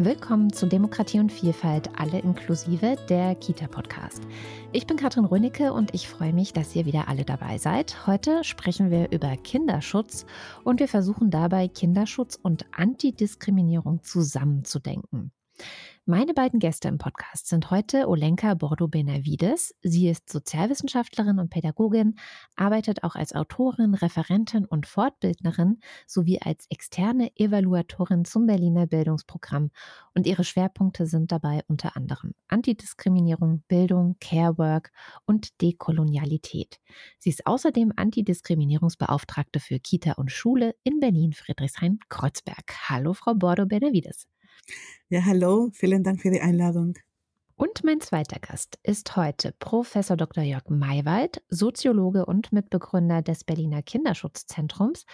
Willkommen zu Demokratie und Vielfalt, alle inklusive, der Kita-Podcast. Ich bin Katrin Rönecke und ich freue mich, dass ihr wieder alle dabei seid. Heute sprechen wir über Kinderschutz und wir versuchen dabei, Kinderschutz und Antidiskriminierung zusammenzudenken. Meine beiden Gäste im Podcast sind heute Olenka Bordo-Benavides. Sie ist Sozialwissenschaftlerin und Pädagogin, arbeitet auch als Autorin, Referentin und Fortbildnerin sowie als externe Evaluatorin zum Berliner Bildungsprogramm. Und ihre Schwerpunkte sind dabei unter anderem Antidiskriminierung, Bildung, Carework und Dekolonialität. Sie ist außerdem Antidiskriminierungsbeauftragte für Kita und Schule in Berlin-Friedrichshain-Kreuzberg. Hallo, Frau Bordo-Benavides. Ja, hallo, vielen Dank für die Einladung. Und mein zweiter Gast ist heute Professor Dr. Jörg Maywald, Soziologe und Mitbegründer des Berliner Kinderschutzzentrums.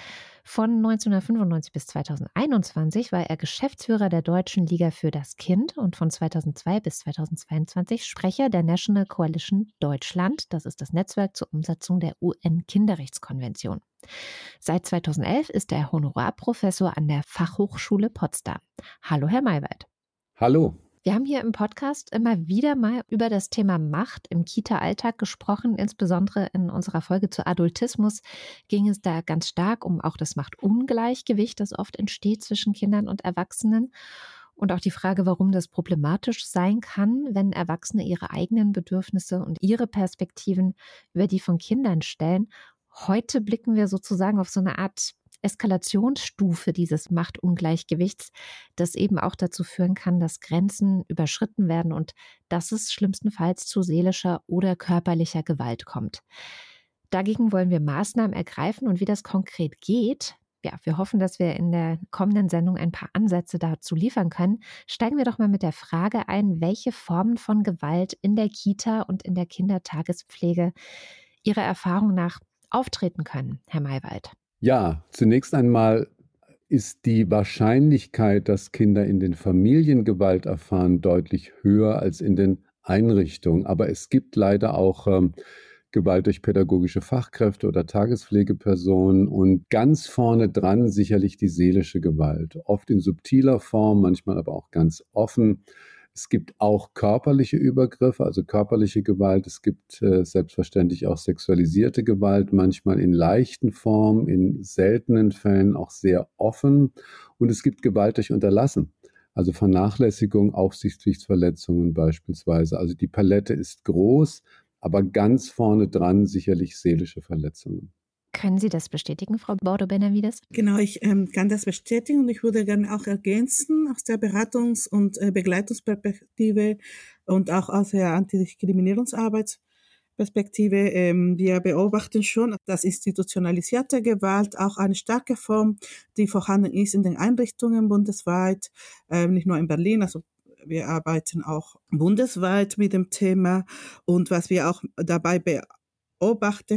Von 1995 bis 2021 war er Geschäftsführer der Deutschen Liga für das Kind und von 2002 bis 2022 Sprecher der National Coalition Deutschland. Das ist das Netzwerk zur Umsetzung der UN-Kinderrechtskonvention. Seit 2011 ist er Honorarprofessor an der Fachhochschule Potsdam. Hallo, Herr Maywald. Hallo. Wir haben hier im Podcast immer wieder mal über das Thema Macht im Kita-Alltag gesprochen. Insbesondere in unserer Folge zu Adultismus ging es da ganz stark um auch das Machtungleichgewicht, das oft entsteht zwischen Kindern und Erwachsenen. Und auch die Frage, warum das problematisch sein kann, wenn Erwachsene ihre eigenen Bedürfnisse und ihre Perspektiven über die von Kindern stellen. Heute blicken wir sozusagen auf so eine Art Eskalationsstufe dieses Machtungleichgewichts, das eben auch dazu führen kann, dass Grenzen überschritten werden und dass es schlimmstenfalls zu seelischer oder körperlicher Gewalt kommt. Dagegen wollen wir Maßnahmen ergreifen und wie das konkret geht, ja, wir hoffen, dass wir in der kommenden Sendung ein paar Ansätze dazu liefern können. Steigen wir doch mal mit der Frage ein, welche Formen von Gewalt in der Kita und in der Kindertagespflege Ihrer Erfahrung nach auftreten können, Herr Maywald. Ja, zunächst einmal ist die Wahrscheinlichkeit, dass Kinder in den Familien Gewalt erfahren, deutlich höher als in den Einrichtungen. Aber es gibt leider auch ähm, Gewalt durch pädagogische Fachkräfte oder Tagespflegepersonen und ganz vorne dran sicherlich die seelische Gewalt, oft in subtiler Form, manchmal aber auch ganz offen. Es gibt auch körperliche Übergriffe, also körperliche Gewalt. Es gibt äh, selbstverständlich auch sexualisierte Gewalt, manchmal in leichten Formen, in seltenen Fällen auch sehr offen. Und es gibt Gewalt durch Unterlassen, also Vernachlässigung, Aufsichtspflichtsverletzungen beispielsweise. Also die Palette ist groß, aber ganz vorne dran sicherlich seelische Verletzungen. Können Sie das bestätigen, Frau Bordo-Benavides? Genau, ich ähm, kann das bestätigen und ich würde gerne auch ergänzen aus der Beratungs- und äh, Begleitungsperspektive und auch aus der Antidiskriminierungsarbeitsperspektive. Ähm, wir beobachten schon, dass institutionalisierte Gewalt auch eine starke Form, die vorhanden ist in den Einrichtungen bundesweit, ähm, nicht nur in Berlin, also wir arbeiten auch bundesweit mit dem Thema und was wir auch dabei beobachten,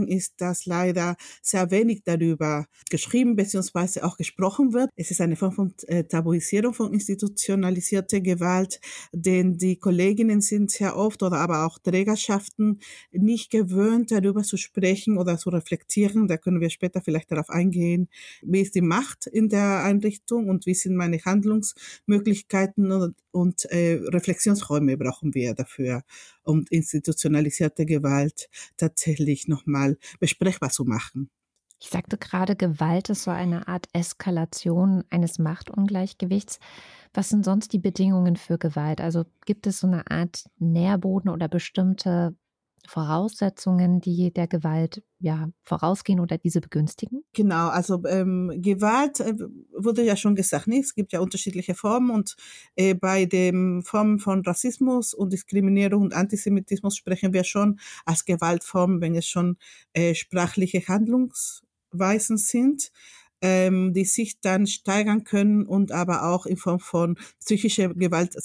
ist, dass leider sehr wenig darüber geschrieben bzw. auch gesprochen wird. Es ist eine Form von äh, Tabuisierung von institutionalisierter Gewalt, denn die Kolleginnen sind sehr oft oder aber auch Trägerschaften nicht gewöhnt, darüber zu sprechen oder zu reflektieren. Da können wir später vielleicht darauf eingehen, wie ist die Macht in der Einrichtung und wie sind meine Handlungsmöglichkeiten und, und äh, Reflexionsräume brauchen wir dafür, um institutionalisierte Gewalt tatsächlich nochmal besprechbar zu machen. Ich sagte gerade, Gewalt ist so eine Art Eskalation eines Machtungleichgewichts. Was sind sonst die Bedingungen für Gewalt? Also gibt es so eine Art Nährboden oder bestimmte Voraussetzungen, die der Gewalt ja vorausgehen oder diese begünstigen? Genau, also ähm, Gewalt äh, wurde ja schon gesagt, ne? es gibt ja unterschiedliche Formen und äh, bei den Formen von Rassismus und Diskriminierung und Antisemitismus sprechen wir schon als Gewaltform, wenn es schon äh, sprachliche Handlungsweisen sind ähm, die sich dann steigern können und aber auch in Form von psychischer Gewalt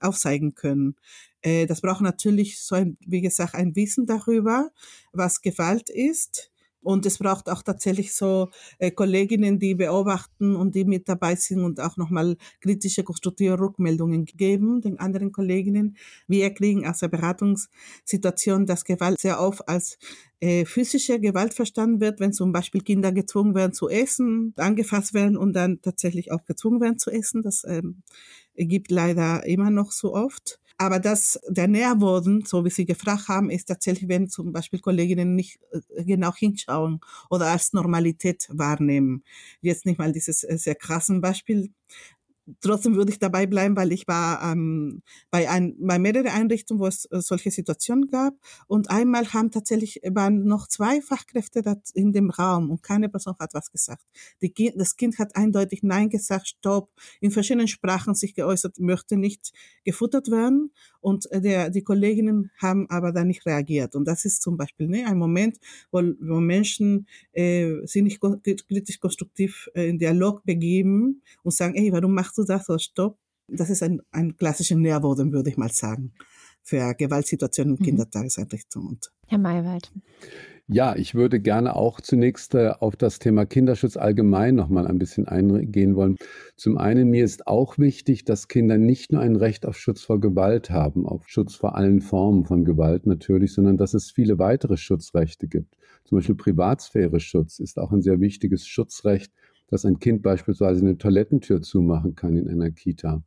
aufzeigen können. Äh, das braucht natürlich so ein, wie gesagt, ein Wissen darüber, was Gewalt ist. Und es braucht auch tatsächlich so äh, Kolleginnen, die beobachten und die mit dabei sind und auch nochmal kritische, konstruktive Rückmeldungen geben den anderen Kolleginnen. Wir kriegen aus der Beratungssituation, dass Gewalt sehr oft als äh, physische Gewalt verstanden wird, wenn zum Beispiel Kinder gezwungen werden zu essen, angefasst werden und dann tatsächlich auch gezwungen werden zu essen. Das ähm, gibt leider immer noch so oft. Aber das, der Nährboden, so wie Sie gefragt haben, ist tatsächlich, wenn zum Beispiel Kolleginnen nicht äh, genau hinschauen oder als Normalität wahrnehmen. Jetzt nicht mal dieses äh, sehr krassen Beispiel, trotzdem würde ich dabei bleiben, weil ich war ähm, bei, ein, bei mehreren Einrichtungen, wo es äh, solche Situationen gab. Und einmal haben tatsächlich waren noch zwei Fachkräfte in dem Raum und keine Person hat was gesagt. Die, das Kind hat eindeutig Nein gesagt, Stopp, in verschiedenen Sprachen sich geäußert, möchte nicht gefuttert werden. Und äh, der, die Kolleginnen haben aber da nicht reagiert. Und das ist zum Beispiel ne, ein Moment, wo, wo Menschen äh, sich nicht kritisch konstruktiv äh, in Dialog begeben und sagen, ey, warum machst du das? So, stopp. Das ist ein, ein klassischer Nährboden, würde ich mal sagen, für Gewaltsituationen in mhm. Kindertageseinrichtungen. Herr Maywald. Ja, ich würde gerne auch zunächst äh, auf das Thema Kinderschutz allgemein noch mal ein bisschen eingehen wollen. Zum einen, mir ist auch wichtig, dass Kinder nicht nur ein Recht auf Schutz vor Gewalt haben, auf Schutz vor allen Formen von Gewalt natürlich, sondern dass es viele weitere Schutzrechte gibt. Zum Beispiel Privatsphäre-Schutz ist auch ein sehr wichtiges Schutzrecht, dass ein Kind beispielsweise eine Toilettentür zumachen kann in einer Kita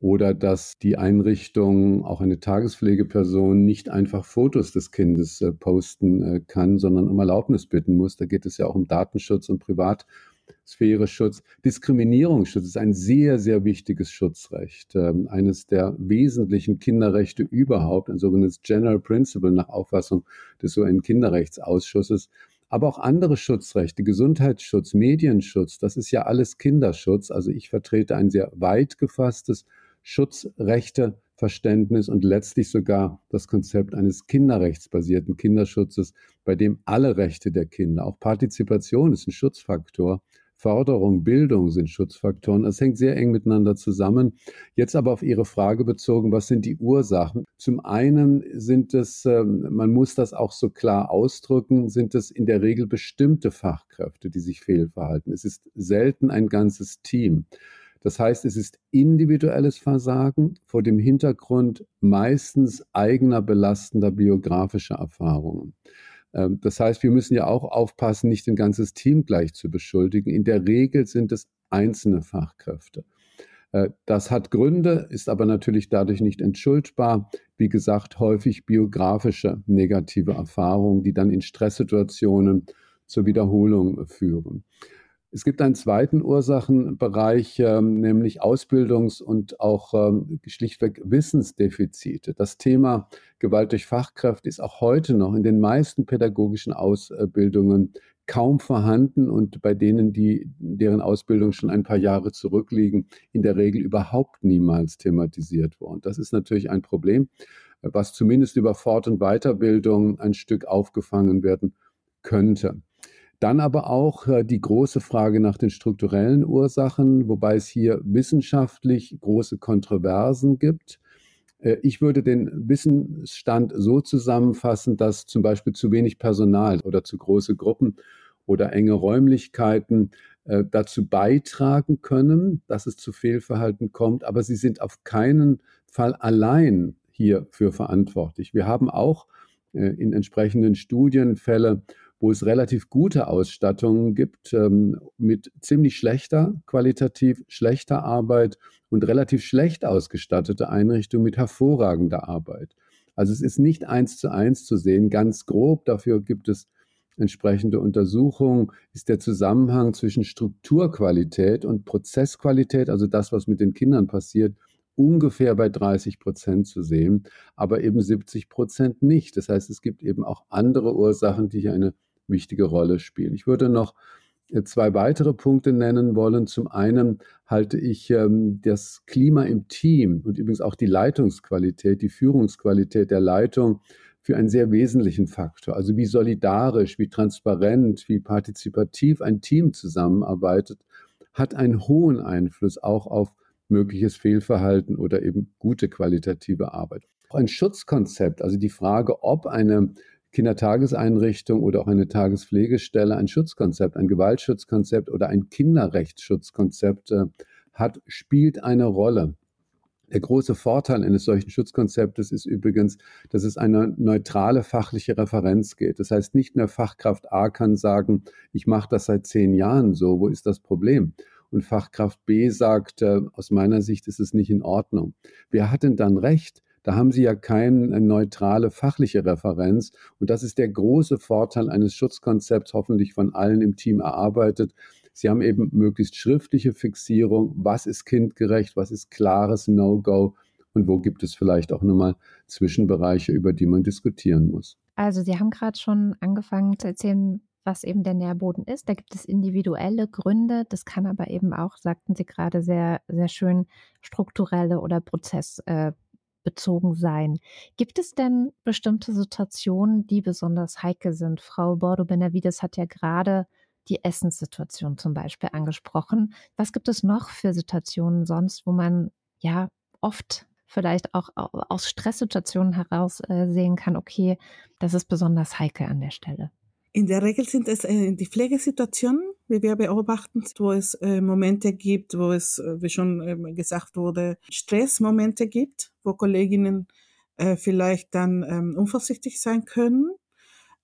oder dass die Einrichtung, auch eine Tagespflegeperson, nicht einfach Fotos des Kindes äh, posten äh, kann, sondern um Erlaubnis bitten muss. Da geht es ja auch um Datenschutz und Privatsphäre-Schutz. Diskriminierungsschutz ist ein sehr, sehr wichtiges Schutzrecht, äh, eines der wesentlichen Kinderrechte überhaupt, ein sogenanntes General Principle nach Auffassung des UN-Kinderrechtsausschusses. Aber auch andere Schutzrechte, Gesundheitsschutz, Medienschutz, das ist ja alles Kinderschutz. Also ich vertrete ein sehr weit gefasstes Schutzrechteverständnis und letztlich sogar das Konzept eines kinderrechtsbasierten Kinderschutzes, bei dem alle Rechte der Kinder, auch Partizipation ist ein Schutzfaktor, Förderung, Bildung sind Schutzfaktoren. Das hängt sehr eng miteinander zusammen. Jetzt aber auf Ihre Frage bezogen, was sind die Ursachen? Zum einen sind es, ähm, man muss das auch so klar ausdrücken, sind es in der Regel bestimmte Fachkräfte, die sich fehlverhalten. Es ist selten ein ganzes Team. Das heißt, es ist individuelles Versagen vor dem Hintergrund meistens eigener belastender biografischer Erfahrungen. Ähm, das heißt, wir müssen ja auch aufpassen, nicht ein ganzes Team gleich zu beschuldigen. In der Regel sind es einzelne Fachkräfte. Äh, das hat Gründe, ist aber natürlich dadurch nicht entschuldbar. Wie gesagt, häufig biografische negative Erfahrungen, die dann in Stresssituationen zur Wiederholung führen. Es gibt einen zweiten Ursachenbereich, ähm, nämlich Ausbildungs- und auch ähm, schlichtweg Wissensdefizite. Das Thema Gewalt durch Fachkräfte ist auch heute noch in den meisten pädagogischen Ausbildungen kaum vorhanden und bei denen, die, deren Ausbildung schon ein paar Jahre zurückliegen, in der Regel überhaupt niemals thematisiert worden. Das ist natürlich ein Problem, was zumindest über Fort- und Weiterbildung ein Stück aufgefangen werden könnte. Dann aber auch äh, die große Frage nach den strukturellen Ursachen, wobei es hier wissenschaftlich große Kontroversen gibt. Äh, ich würde den Wissensstand so zusammenfassen, dass zum Beispiel zu wenig Personal oder zu große Gruppen oder enge Räumlichkeiten äh, dazu beitragen können, dass es zu Fehlverhalten kommt, aber sie sind auf keinen Fall allein hierfür verantwortlich. Wir haben auch in entsprechenden Studien Fälle, wo es relativ gute Ausstattungen gibt ähm, mit ziemlich schlechter, qualitativ schlechter Arbeit und relativ schlecht ausgestattete Einrichtungen mit hervorragender Arbeit. Also es ist nicht eins zu eins zu sehen, ganz grob. Dafür gibt es entsprechende Untersuchungen. Ist der Zusammenhang zwischen Strukturqualität und Prozessqualität, also das, was mit den Kindern passiert, ungefähr bei 30 Prozent zu sehen, aber eben 70 Prozent nicht. Das heißt, es gibt eben auch andere Ursachen, die hier eine wichtige Rolle spielen. Ich würde noch äh, zwei weitere Punkte nennen wollen. Zum einen halte ich ähm, das Klima im Team und übrigens auch die Leitungsqualität, die Führungsqualität der Leitung für einen sehr wesentlichen Faktor. Also wie solidarisch, wie transparent, wie partizipativ ein Team zusammenarbeitet, hat einen hohen Einfluss auch auf mögliches Fehlverhalten oder eben gute qualitative Arbeit. Auch ein Schutzkonzept, also die Frage, ob eine Kindertageseinrichtung oder auch eine Tagespflegestelle ein Schutzkonzept, ein Gewaltschutzkonzept oder ein Kinderrechtsschutzkonzept äh, hat, spielt eine Rolle. Der große Vorteil eines solchen Schutzkonzeptes ist übrigens, dass es eine neutrale fachliche Referenz geht. Das heißt, nicht mehr Fachkraft A kann sagen, ich mache das seit zehn Jahren so, wo ist das Problem? und Fachkraft B sagt, äh, aus meiner Sicht ist es nicht in Ordnung. Wer hat denn dann recht? Da haben Sie ja keine neutrale fachliche Referenz. Und das ist der große Vorteil eines Schutzkonzepts, hoffentlich von allen im Team erarbeitet. Sie haben eben möglichst schriftliche Fixierung. Was ist kindgerecht? Was ist klares No-Go? Und wo gibt es vielleicht auch nochmal Zwischenbereiche, über die man diskutieren muss? Also Sie haben gerade schon angefangen zu erzählen, was eben der Nährboden ist. Da gibt es individuelle Gründe. Das kann aber eben auch, sagten Sie gerade sehr, sehr schön, strukturelle oder prozessbezogen sein. Gibt es denn bestimmte Situationen, die besonders heikel sind? Frau Bordo-Benavides hat ja gerade die Essenssituation zum Beispiel angesprochen. Was gibt es noch für Situationen sonst, wo man ja oft vielleicht auch aus Stresssituationen heraus äh, sehen kann, okay, das ist besonders heikel an der Stelle? In der Regel sind es äh, die Pflegesituationen, wie wir beobachten, wo es äh, Momente gibt, wo es, äh, wie schon ähm, gesagt wurde, Stressmomente gibt, wo Kolleginnen vielleicht dann ähm, unvorsichtig sein können.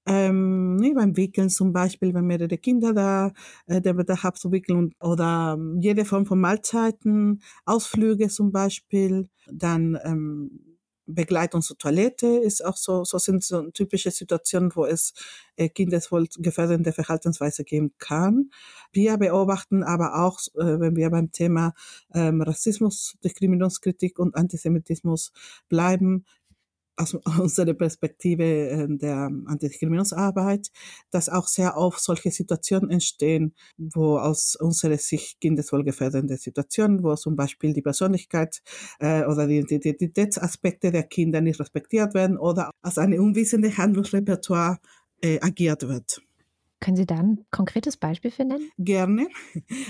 Ähm, nee, beim Wickeln zum Beispiel, wenn mehrere Kinder da äh, der Bedarf abzuwickeln oder ähm, jede Form von Mahlzeiten, Ausflüge zum Beispiel, dann ähm, Begleitung zur Toilette ist auch so, so sind so typische Situationen, wo es äh, kindeswohl gefährdende Verhaltensweise geben kann. Wir beobachten aber auch, äh, wenn wir beim Thema ähm, Rassismus, Diskriminierungskritik und Antisemitismus bleiben, aus unserer Perspektive äh, der Antidiskriminierungsarbeit, dass auch sehr oft solche Situationen entstehen, wo aus unserer Sicht kindeswohlgefährdende Situationen, wo zum Beispiel die Persönlichkeit äh, oder die Identitätsaspekte der Kinder nicht respektiert werden oder als eine unwissende Handlungsrepertoire äh, agiert wird. Können Sie da ein konkretes Beispiel für nennen? Gerne.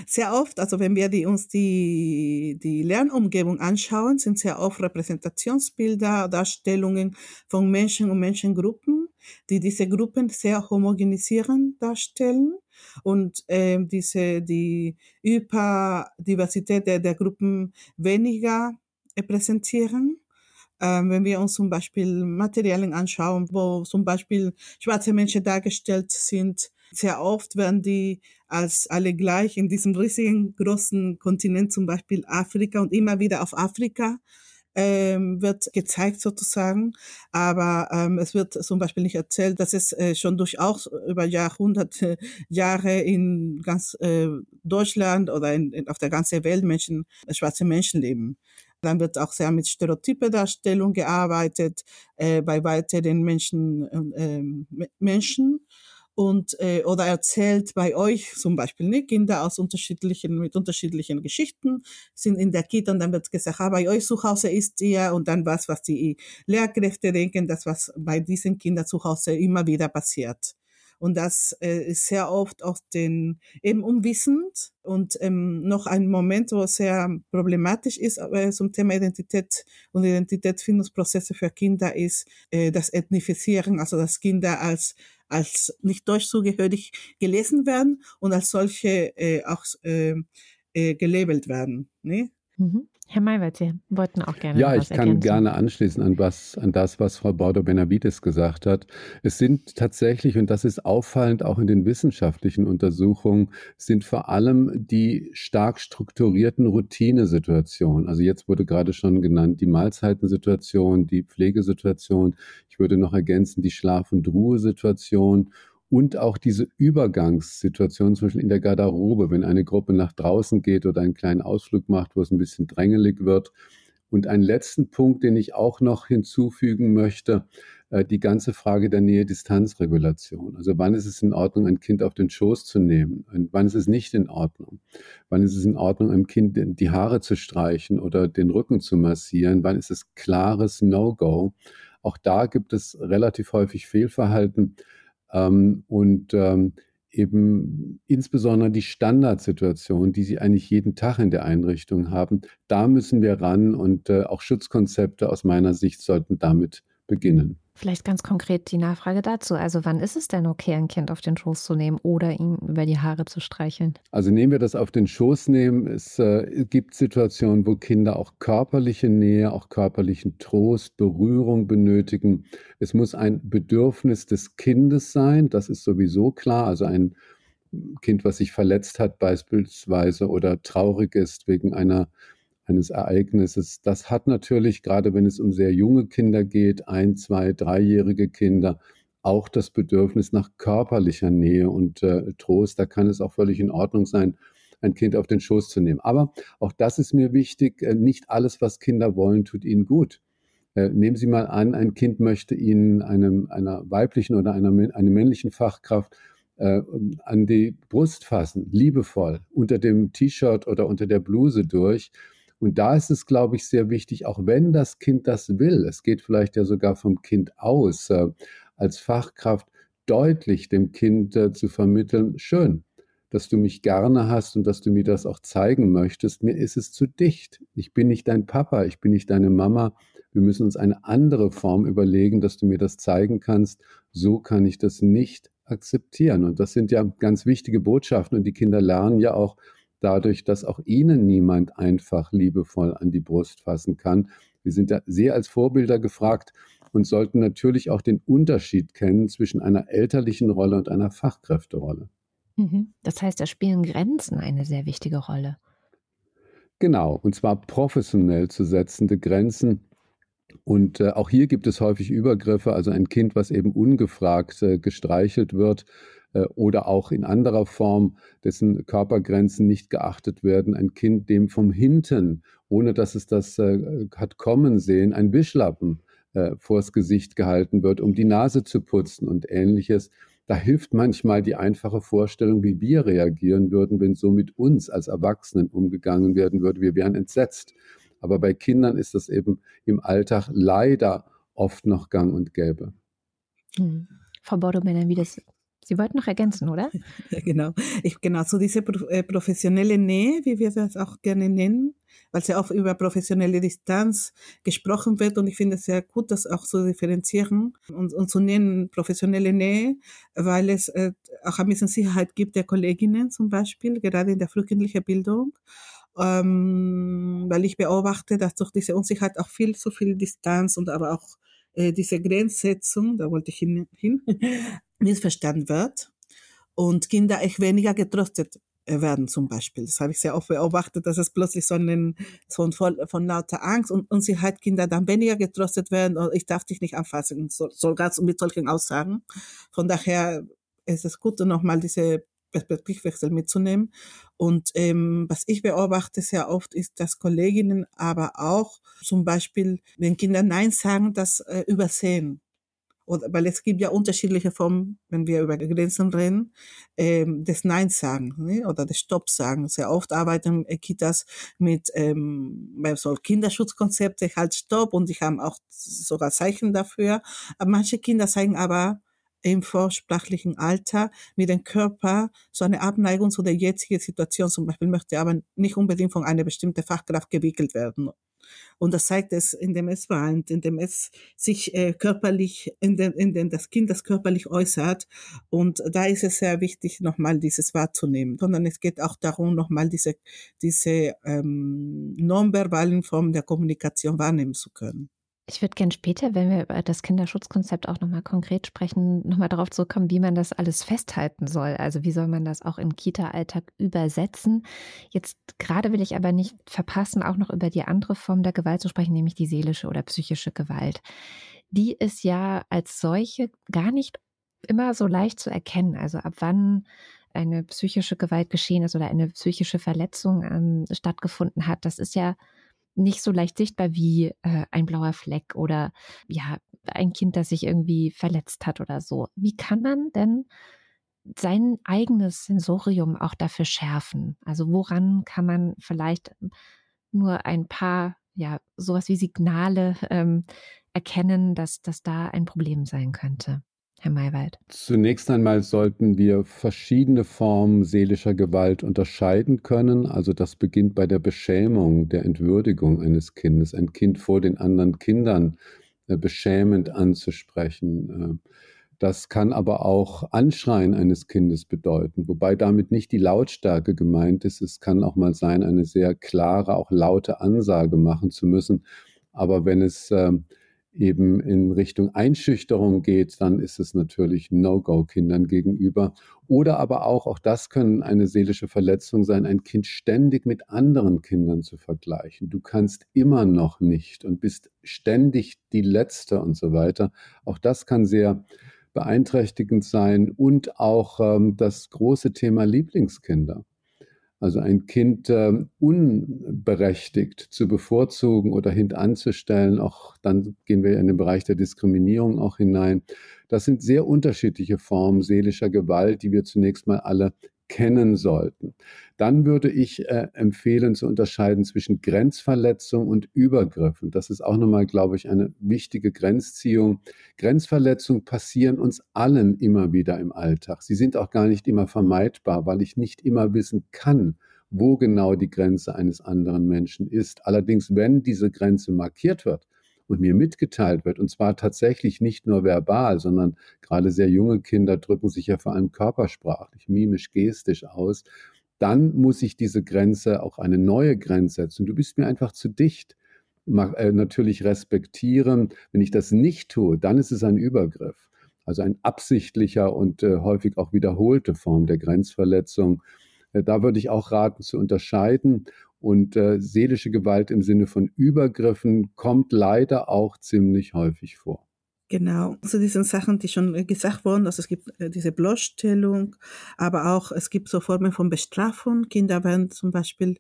Sehr oft, also wenn wir die, uns die, die Lernumgebung anschauen, sind sehr oft Repräsentationsbilder, Darstellungen von Menschen und Menschengruppen, die diese Gruppen sehr homogenisieren darstellen und äh, diese, die Überdiversität der, der Gruppen weniger präsentieren. Ähm, wenn wir uns zum Beispiel Materialien anschauen, wo zum Beispiel schwarze Menschen dargestellt sind, sehr oft werden die als alle gleich in diesem riesigen großen Kontinent, zum Beispiel Afrika und immer wieder auf Afrika ähm, wird gezeigt sozusagen, aber ähm, es wird zum Beispiel nicht erzählt, dass es äh, schon durchaus über Jahrhunderte, Jahre in ganz äh, Deutschland oder in, in, auf der ganzen Welt Menschen, äh, schwarze Menschen leben. Dann wird auch sehr mit Stereotype-Darstellung gearbeitet äh, bei weiteren Menschen, äh, Menschen und äh, oder erzählt bei euch zum Beispiel ne, Kinder aus unterschiedlichen mit unterschiedlichen Geschichten sind in der Kita und dann wird gesagt, ah, bei euch zu Hause ist ihr und dann was, was die Lehrkräfte denken, das was bei diesen Kindern zu Hause immer wieder passiert. Und das äh, ist sehr oft auch den eben unwissend und ähm, noch ein Moment, wo sehr problematisch ist äh, zum Thema Identität und Identitätsfindungsprozesse für Kinder ist äh, das Ethnifisieren, also dass Kinder als als nicht deutsch zugehörig gelesen werden und als solche äh, auch äh, äh, gelabelt werden. Ne? Mhm. Herr Maywald, Sie wollten auch gerne. Ja, ich kann ergänzen. gerne anschließen an, was, an das, was Frau Bordo-Benavides gesagt hat. Es sind tatsächlich, und das ist auffallend auch in den wissenschaftlichen Untersuchungen, sind vor allem die stark strukturierten Routinesituationen. Also jetzt wurde gerade schon genannt die Mahlzeitensituation, die Pflegesituation. Ich würde noch ergänzen die Schlaf- und Ruhesituation und auch diese Übergangssituation, zum Beispiel in der Garderobe, wenn eine Gruppe nach draußen geht oder einen kleinen Ausflug macht, wo es ein bisschen drängelig wird. Und einen letzten Punkt, den ich auch noch hinzufügen möchte, äh, die ganze Frage der Nähe-Distanz-Regulation. Also wann ist es in Ordnung, ein Kind auf den Schoß zu nehmen? Und wann ist es nicht in Ordnung? Wann ist es in Ordnung, einem Kind die Haare zu streichen oder den Rücken zu massieren? Wann ist es klares No-Go? Auch da gibt es relativ häufig Fehlverhalten. Ähm, und ähm, eben insbesondere die Standardsituation, die sie eigentlich jeden Tag in der Einrichtung haben, da müssen wir ran und äh, auch Schutzkonzepte aus meiner Sicht sollten damit beginnen. Vielleicht ganz konkret die Nachfrage dazu. Also wann ist es denn okay, ein Kind auf den Schoß zu nehmen oder ihm über die Haare zu streicheln? Also nehmen wir das auf den Schoß nehmen. Es äh, gibt Situationen, wo Kinder auch körperliche Nähe, auch körperlichen Trost, Berührung benötigen. Es muss ein Bedürfnis des Kindes sein, das ist sowieso klar. Also ein Kind, was sich verletzt hat beispielsweise oder traurig ist wegen einer eines Ereignisses. Das hat natürlich, gerade wenn es um sehr junge Kinder geht, ein, zwei, dreijährige Kinder, auch das Bedürfnis nach körperlicher Nähe und äh, Trost. Da kann es auch völlig in Ordnung sein, ein Kind auf den Schoß zu nehmen. Aber auch das ist mir wichtig. Äh, nicht alles, was Kinder wollen, tut ihnen gut. Äh, nehmen Sie mal an, ein Kind möchte Ihnen einem, einer weiblichen oder einer, einer männlichen Fachkraft äh, an die Brust fassen, liebevoll, unter dem T-Shirt oder unter der Bluse durch. Und da ist es, glaube ich, sehr wichtig, auch wenn das Kind das will, es geht vielleicht ja sogar vom Kind aus, äh, als Fachkraft deutlich dem Kind äh, zu vermitteln, schön, dass du mich gerne hast und dass du mir das auch zeigen möchtest. Mir ist es zu dicht. Ich bin nicht dein Papa, ich bin nicht deine Mama. Wir müssen uns eine andere Form überlegen, dass du mir das zeigen kannst. So kann ich das nicht akzeptieren. Und das sind ja ganz wichtige Botschaften. Und die Kinder lernen ja auch dadurch, dass auch ihnen niemand einfach liebevoll an die Brust fassen kann. Wir sind da sehr als Vorbilder gefragt und sollten natürlich auch den Unterschied kennen zwischen einer elterlichen Rolle und einer Fachkräfterolle. Mhm. Das heißt, da spielen Grenzen eine sehr wichtige Rolle. Genau, und zwar professionell zu setzende Grenzen. Und äh, auch hier gibt es häufig Übergriffe, also ein Kind, was eben ungefragt äh, gestreichelt wird, oder auch in anderer Form, dessen Körpergrenzen nicht geachtet werden. Ein Kind, dem vom Hinten, ohne dass es das äh, hat kommen sehen, ein Wischlappen äh, vors Gesicht gehalten wird, um die Nase zu putzen und ähnliches. Da hilft manchmal die einfache Vorstellung, wie wir reagieren würden, wenn so mit uns als Erwachsenen umgegangen werden würde. Wir wären entsetzt. Aber bei Kindern ist das eben im Alltag leider oft noch gang und gäbe. Hm. Frau Bordomännern, wie das Sie wollten noch ergänzen, oder? Ja, genau. Ich, genau, so diese äh, professionelle Nähe, wie wir das auch gerne nennen, weil es ja auch über professionelle Distanz gesprochen wird und ich finde es sehr gut, das auch zu differenzieren und, und zu nennen professionelle Nähe, weil es äh, auch ein bisschen Sicherheit gibt der Kolleginnen zum Beispiel, gerade in der frühkindlichen Bildung. Ähm, weil ich beobachte, dass durch diese Unsicherheit auch viel zu viel Distanz und aber auch äh, diese Grenzsetzung, da wollte ich hin, hin missverstanden wird und Kinder echt weniger getröstet äh, werden zum Beispiel. Das habe ich sehr oft beobachtet, dass es plötzlich so, einen, so ein voll, von lauter Angst und Unsicherheit Kinder dann weniger getröstet werden und ich darf dich nicht anfassen, so, sogar mit solchen Aussagen. Von daher ist es gut, nochmal diese Perspektivwechsel mitzunehmen. Und ähm, was ich beobachte sehr oft ist, dass Kolleginnen aber auch zum Beispiel, wenn Kinder Nein sagen, das äh, übersehen. Oder, weil es gibt ja unterschiedliche Formen, wenn wir über Grenzen reden, ähm, des Nein sagen ne? oder des Stopp sagen. Sehr oft arbeiten Kitas mit ähm, bei so Kinderschutzkonzepte halt Stopp und die haben auch sogar Zeichen dafür. Aber manche Kinder zeigen aber im vorsprachlichen Alter mit dem Körper so eine Abneigung zu der jetzigen Situation zum Beispiel möchte aber nicht unbedingt von einer bestimmten Fachkraft gewickelt werden und das zeigt es, indem es weint, indem es sich äh, körperlich, in den, in den das Kind das körperlich äußert. Und da ist es sehr wichtig, nochmal dieses wahrzunehmen. Sondern es geht auch darum, nochmal diese, diese ähm, nonverbalen Formen der Kommunikation wahrnehmen zu können. Ich würde gerne später, wenn wir über das Kinderschutzkonzept auch nochmal konkret sprechen, nochmal darauf zurückkommen, wie man das alles festhalten soll. Also wie soll man das auch im Kita-Alltag übersetzen. Jetzt gerade will ich aber nicht verpassen, auch noch über die andere Form der Gewalt zu sprechen, nämlich die seelische oder psychische Gewalt. Die ist ja als solche gar nicht immer so leicht zu erkennen. Also ab wann eine psychische Gewalt geschehen ist oder eine psychische Verletzung ähm, stattgefunden hat, das ist ja nicht so leicht sichtbar wie äh, ein blauer Fleck oder ja, ein Kind, das sich irgendwie verletzt hat oder so. Wie kann man denn sein eigenes Sensorium auch dafür schärfen? Also woran kann man vielleicht nur ein paar, ja, sowas wie Signale ähm, erkennen, dass, dass da ein Problem sein könnte? Herr Maywald? Zunächst einmal sollten wir verschiedene Formen seelischer Gewalt unterscheiden können. Also das beginnt bei der Beschämung, der Entwürdigung eines Kindes, ein Kind vor den anderen Kindern äh, beschämend anzusprechen. Äh, das kann aber auch Anschreien eines Kindes bedeuten, wobei damit nicht die Lautstärke gemeint ist. Es kann auch mal sein, eine sehr klare, auch laute Ansage machen zu müssen. Aber wenn es äh, eben in Richtung Einschüchterung geht, dann ist es natürlich No-Go Kindern gegenüber. Oder aber auch, auch das können eine seelische Verletzung sein, ein Kind ständig mit anderen Kindern zu vergleichen. Du kannst immer noch nicht und bist ständig die Letzte und so weiter. Auch das kann sehr beeinträchtigend sein und auch ähm, das große Thema Lieblingskinder. Also ein Kind äh, unberechtigt zu bevorzugen oder hintanzustellen, auch dann gehen wir in den Bereich der Diskriminierung auch hinein. Das sind sehr unterschiedliche Formen seelischer Gewalt, die wir zunächst mal alle kennen sollten. Dann würde ich äh, empfehlen zu unterscheiden zwischen Grenzverletzung und Übergriff. Und das ist auch nochmal, glaube ich, eine wichtige Grenzziehung. Grenzverletzungen passieren uns allen immer wieder im Alltag. Sie sind auch gar nicht immer vermeidbar, weil ich nicht immer wissen kann, wo genau die Grenze eines anderen Menschen ist. Allerdings, wenn diese Grenze markiert wird, und mir mitgeteilt wird, und zwar tatsächlich nicht nur verbal, sondern gerade sehr junge Kinder drücken sich ja vor allem körpersprachlich, mimisch, gestisch aus, dann muss ich diese Grenze, auch eine neue Grenze setzen. Du bist mir einfach zu dicht. Äh, natürlich respektieren. Wenn ich das nicht tue, dann ist es ein Übergriff. Also ein absichtlicher und äh, häufig auch wiederholte Form der Grenzverletzung. Äh, da würde ich auch raten zu unterscheiden. Und äh, seelische Gewalt im Sinne von Übergriffen kommt leider auch ziemlich häufig vor. Genau, zu diesen Sachen, die schon äh, gesagt wurden, also es gibt äh, diese Bloßstellung, aber auch es gibt so Formen von Bestrafung. Kinder werden zum Beispiel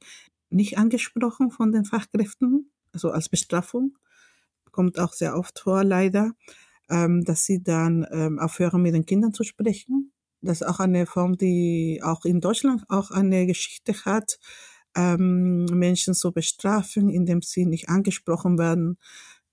nicht angesprochen von den Fachkräften, also als Bestrafung. Kommt auch sehr oft vor, leider, ähm, dass sie dann ähm, aufhören, mit den Kindern zu sprechen. Das ist auch eine Form, die auch in Deutschland auch eine Geschichte hat, ähm, Menschen zu bestrafen, indem sie nicht angesprochen werden,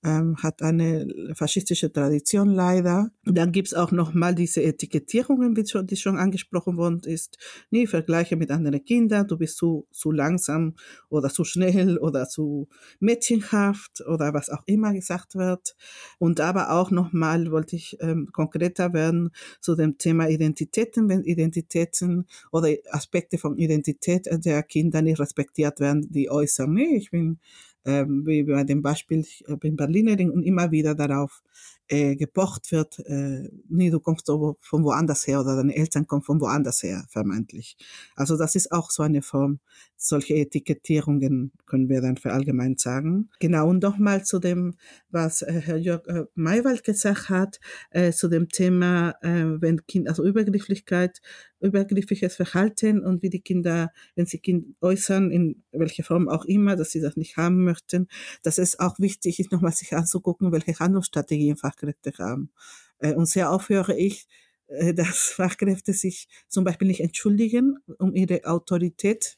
ähm, hat eine faschistische Tradition leider. Dann gibt's auch nochmal diese Etikettierungen, wie schon, die schon angesprochen worden ist. Nie Vergleiche mit anderen Kindern, du bist zu, zu langsam oder zu schnell oder zu mädchenhaft oder was auch immer gesagt wird. Und aber auch nochmal wollte ich ähm, konkreter werden zu dem Thema Identitäten, wenn Identitäten oder Aspekte von Identität der Kinder nicht respektiert werden, die äußern, nee, ich bin wie bei dem Beispiel, ich bin Berlinerin und immer wieder darauf äh, gepocht wird, äh, nee, du kommst von woanders her oder deine Eltern kommen von woanders her, vermeintlich. Also das ist auch so eine Form, solche Etikettierungen können wir dann verallgemein sagen. Genau, und nochmal zu dem, was äh, Herr Jörg äh, Maywald gesagt hat, äh, zu dem Thema, äh, wenn Kind, also Übergrifflichkeit, übergriffiges Verhalten und wie die Kinder, wenn sie Kind äußern, in welcher Form auch immer, dass sie das nicht haben möchten, dass es auch wichtig ist, nochmal sich anzugucken, welche Handlungsstrategien Fachkräfte haben. Äh, und sehr oft höre ich, äh, dass Fachkräfte sich zum Beispiel nicht entschuldigen, um ihre Autorität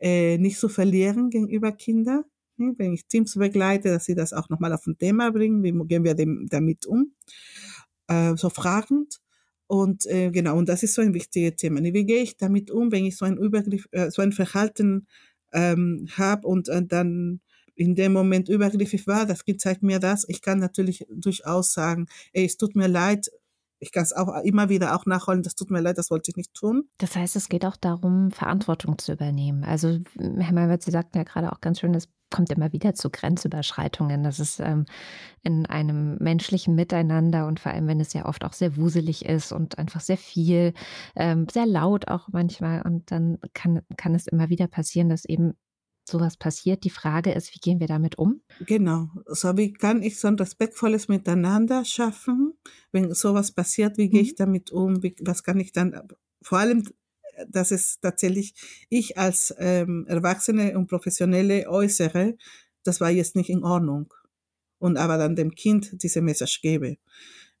äh, nicht zu verlieren gegenüber Kindern. Wenn ich Teams begleite, dass sie das auch nochmal auf ein Thema bringen, wie gehen wir dem, damit um, so fragend. Und äh, genau, und das ist so ein wichtiges Thema. Wie gehe ich damit um, wenn ich so ein Übergriff, äh, so ein Verhalten ähm, habe und äh, dann in dem Moment übergriffig war, das Kind zeigt mir das. Ich kann natürlich durchaus sagen, ey, es tut mir leid, ich kann es auch immer wieder auch nachholen, das tut mir leid, das wollte ich nicht tun. Das heißt, es geht auch darum, Verantwortung zu übernehmen. Also Herr Malwitz, Sie sagten ja gerade auch ganz schön, es kommt immer wieder zu Grenzüberschreitungen. Das ist ähm, in einem menschlichen Miteinander und vor allem, wenn es ja oft auch sehr wuselig ist und einfach sehr viel, ähm, sehr laut auch manchmal. Und dann kann, kann es immer wieder passieren, dass eben sowas passiert. Die Frage ist, wie gehen wir damit um? Genau. So wie kann ich so ein respektvolles Miteinander schaffen, wenn sowas passiert? Wie gehe ich mhm. damit um? Wie, was kann ich dann, vor allem, dass es tatsächlich ich als ähm, Erwachsene und Professionelle äußere, das war jetzt nicht in Ordnung. Und aber dann dem Kind diese Message gebe.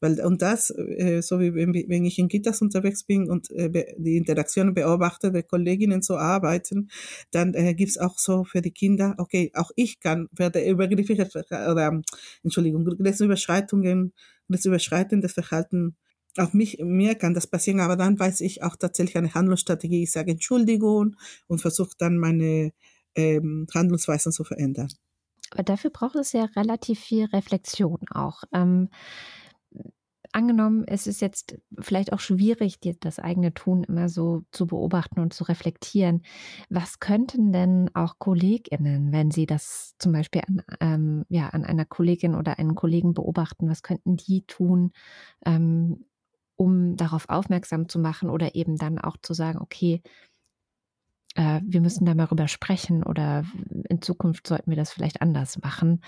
Weil, und das, äh, so wie wenn, wenn ich in Kitas unterwegs bin und äh, die Interaktionen beobachte, bei Kolleginnen so arbeiten, dann äh, gibt's auch so für die Kinder, okay, auch ich kann, werde übergriffige, oder, Entschuldigung, Grenzüberschreitungen, grenzüberschreitendes Verhalten auf mich, mir kann das passieren, aber dann weiß ich auch tatsächlich eine Handlungsstrategie. Ich sage Entschuldigung und versuche dann meine ähm, Handlungsweisen zu verändern. Aber dafür braucht es ja relativ viel Reflexion auch. Ähm, angenommen, es ist jetzt vielleicht auch schwierig, das eigene Tun immer so zu beobachten und zu reflektieren. Was könnten denn auch KollegInnen, wenn sie das zum Beispiel an, ähm, ja, an einer Kollegin oder einen Kollegen beobachten, was könnten die tun, ähm, um darauf aufmerksam zu machen oder eben dann auch zu sagen, okay, äh, wir müssen da mal rüber sprechen oder in Zukunft sollten wir das vielleicht anders machen.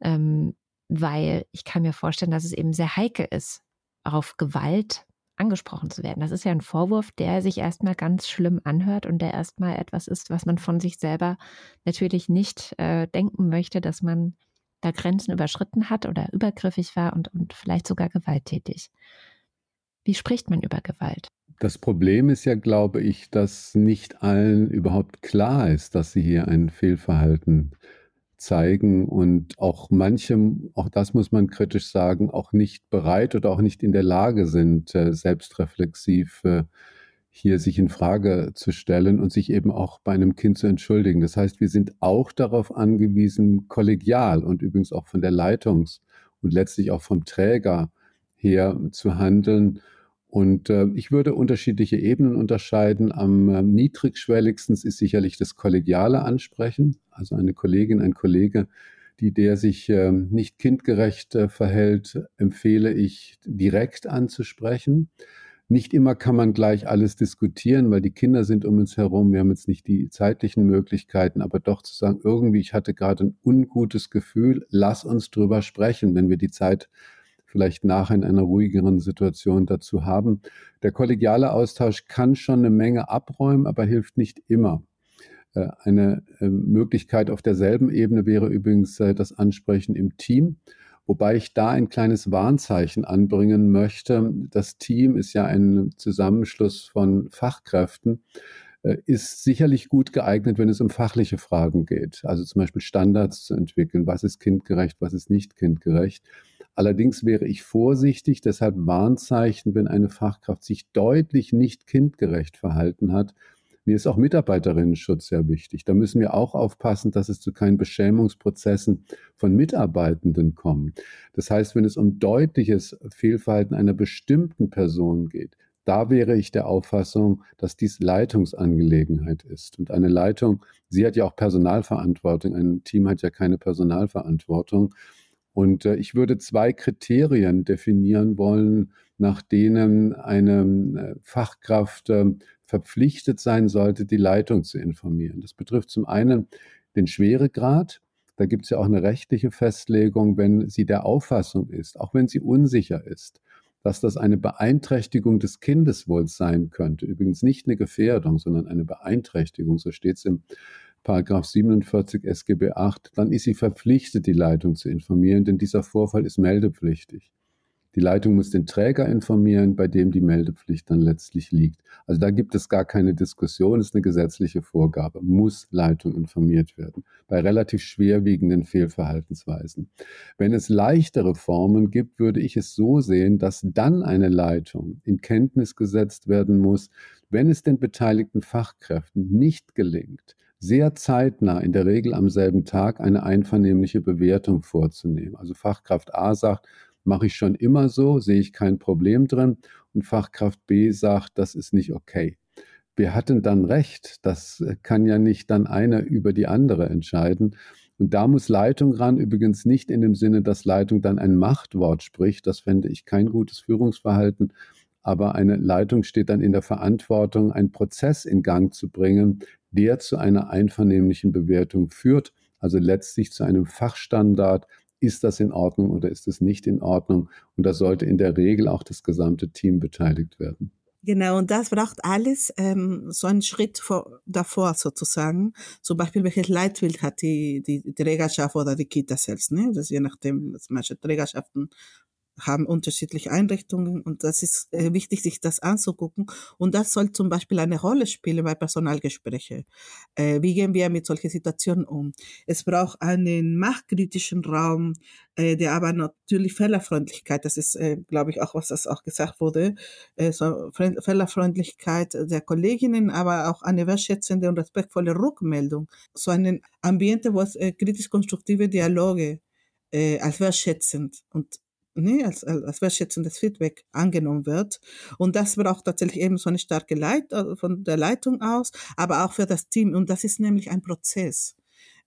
Ähm, weil ich kann mir vorstellen, dass es eben sehr heikel ist, auf Gewalt angesprochen zu werden. Das ist ja ein Vorwurf, der sich erstmal ganz schlimm anhört und der erstmal etwas ist, was man von sich selber natürlich nicht äh, denken möchte, dass man da Grenzen überschritten hat oder übergriffig war und, und vielleicht sogar gewalttätig. Wie spricht man über Gewalt? Das Problem ist ja, glaube ich, dass nicht allen überhaupt klar ist, dass sie hier ein Fehlverhalten zeigen und auch manche, auch das muss man kritisch sagen, auch nicht bereit oder auch nicht in der Lage sind, äh, selbstreflexiv äh, hier sich in Frage zu stellen und sich eben auch bei einem Kind zu entschuldigen. Das heißt, wir sind auch darauf angewiesen, kollegial und übrigens auch von der Leitungs- und letztlich auch vom Träger her zu handeln und äh, ich würde unterschiedliche Ebenen unterscheiden. Am äh, niedrigschwelligsten ist sicherlich das kollegiale Ansprechen, also eine Kollegin, ein Kollege, die der sich äh, nicht kindgerecht äh, verhält, empfehle ich direkt anzusprechen. Nicht immer kann man gleich alles diskutieren, weil die Kinder sind um uns herum. Wir haben jetzt nicht die zeitlichen Möglichkeiten, aber doch zu sagen, irgendwie, ich hatte gerade ein ungutes Gefühl, lass uns drüber sprechen, wenn wir die Zeit vielleicht nachher in einer ruhigeren Situation dazu haben. Der kollegiale Austausch kann schon eine Menge abräumen, aber hilft nicht immer. Äh, eine äh, Möglichkeit auf derselben Ebene wäre übrigens äh, das Ansprechen im Team, wobei ich da ein kleines Warnzeichen anbringen möchte. Das Team ist ja ein Zusammenschluss von Fachkräften ist sicherlich gut geeignet, wenn es um fachliche Fragen geht. Also zum Beispiel Standards zu entwickeln. Was ist kindgerecht, was ist nicht kindgerecht? Allerdings wäre ich vorsichtig, deshalb Warnzeichen, wenn eine Fachkraft sich deutlich nicht kindgerecht verhalten hat. Mir ist auch Mitarbeiterinnenschutz sehr wichtig. Da müssen wir auch aufpassen, dass es zu keinen Beschämungsprozessen von Mitarbeitenden kommt. Das heißt, wenn es um deutliches Fehlverhalten einer bestimmten Person geht, da wäre ich der Auffassung, dass dies Leitungsangelegenheit ist. Und eine Leitung, sie hat ja auch Personalverantwortung, ein Team hat ja keine Personalverantwortung. Und äh, ich würde zwei Kriterien definieren wollen, nach denen eine äh, Fachkraft äh, verpflichtet sein sollte, die Leitung zu informieren. Das betrifft zum einen den Schweregrad. Da gibt es ja auch eine rechtliche Festlegung, wenn sie der Auffassung ist, auch wenn sie unsicher ist, dass das eine Beeinträchtigung des Kindeswohls sein könnte. Übrigens nicht eine Gefährdung, sondern eine Beeinträchtigung, so steht es im Paragraph 47 SGB 8, dann ist sie verpflichtet, die Leitung zu informieren, denn dieser Vorfall ist meldepflichtig. Die Leitung muss den Träger informieren, bei dem die Meldepflicht dann letztlich liegt. Also da gibt es gar keine Diskussion, ist eine gesetzliche Vorgabe, muss Leitung informiert werden, bei relativ schwerwiegenden Fehlverhaltensweisen. Wenn es leichtere Formen gibt, würde ich es so sehen, dass dann eine Leitung in Kenntnis gesetzt werden muss, wenn es den beteiligten Fachkräften nicht gelingt, sehr zeitnah, in der Regel am selben Tag, eine einvernehmliche Bewertung vorzunehmen. Also Fachkraft A sagt, mache ich schon immer so, sehe ich kein Problem drin. Und Fachkraft B sagt, das ist nicht okay. Wer hat denn dann recht? Das kann ja nicht dann einer über die andere entscheiden. Und da muss Leitung ran, übrigens nicht in dem Sinne, dass Leitung dann ein Machtwort spricht. Das fände ich kein gutes Führungsverhalten. Aber eine Leitung steht dann in der Verantwortung, einen Prozess in Gang zu bringen, der zu einer einvernehmlichen Bewertung führt, also letztlich zu einem Fachstandard, ist das in Ordnung oder ist es nicht in Ordnung? Und da sollte in der Regel auch das gesamte Team beteiligt werden. Genau, und das braucht alles ähm, so einen Schritt vor, davor sozusagen. Zum Beispiel, welches Leitbild hat die, die Trägerschaft oder die Kita selbst. Ne? Das je nachdem, manche Trägerschaften haben unterschiedliche Einrichtungen und das ist äh, wichtig, sich das anzugucken. Und das soll zum Beispiel eine Rolle spielen bei Personalgesprächen. Äh, wie gehen wir mit solchen Situationen um? Es braucht einen machtkritischen Raum, äh, der aber natürlich Fehlerfreundlichkeit, das ist, äh, glaube ich, auch, was das auch gesagt wurde, äh, so Fehlerfreundlichkeit der Kolleginnen, aber auch eine wertschätzende und respektvolle Rückmeldung. So ein Ambiente, wo es äh, kritisch-konstruktive Dialoge als wertschätzend und ne, als, als wertschätzendes Feedback angenommen wird. Und das braucht tatsächlich eben so eine starke Leit äh, von der Leitung aus, aber auch für das Team. Und das ist nämlich ein Prozess.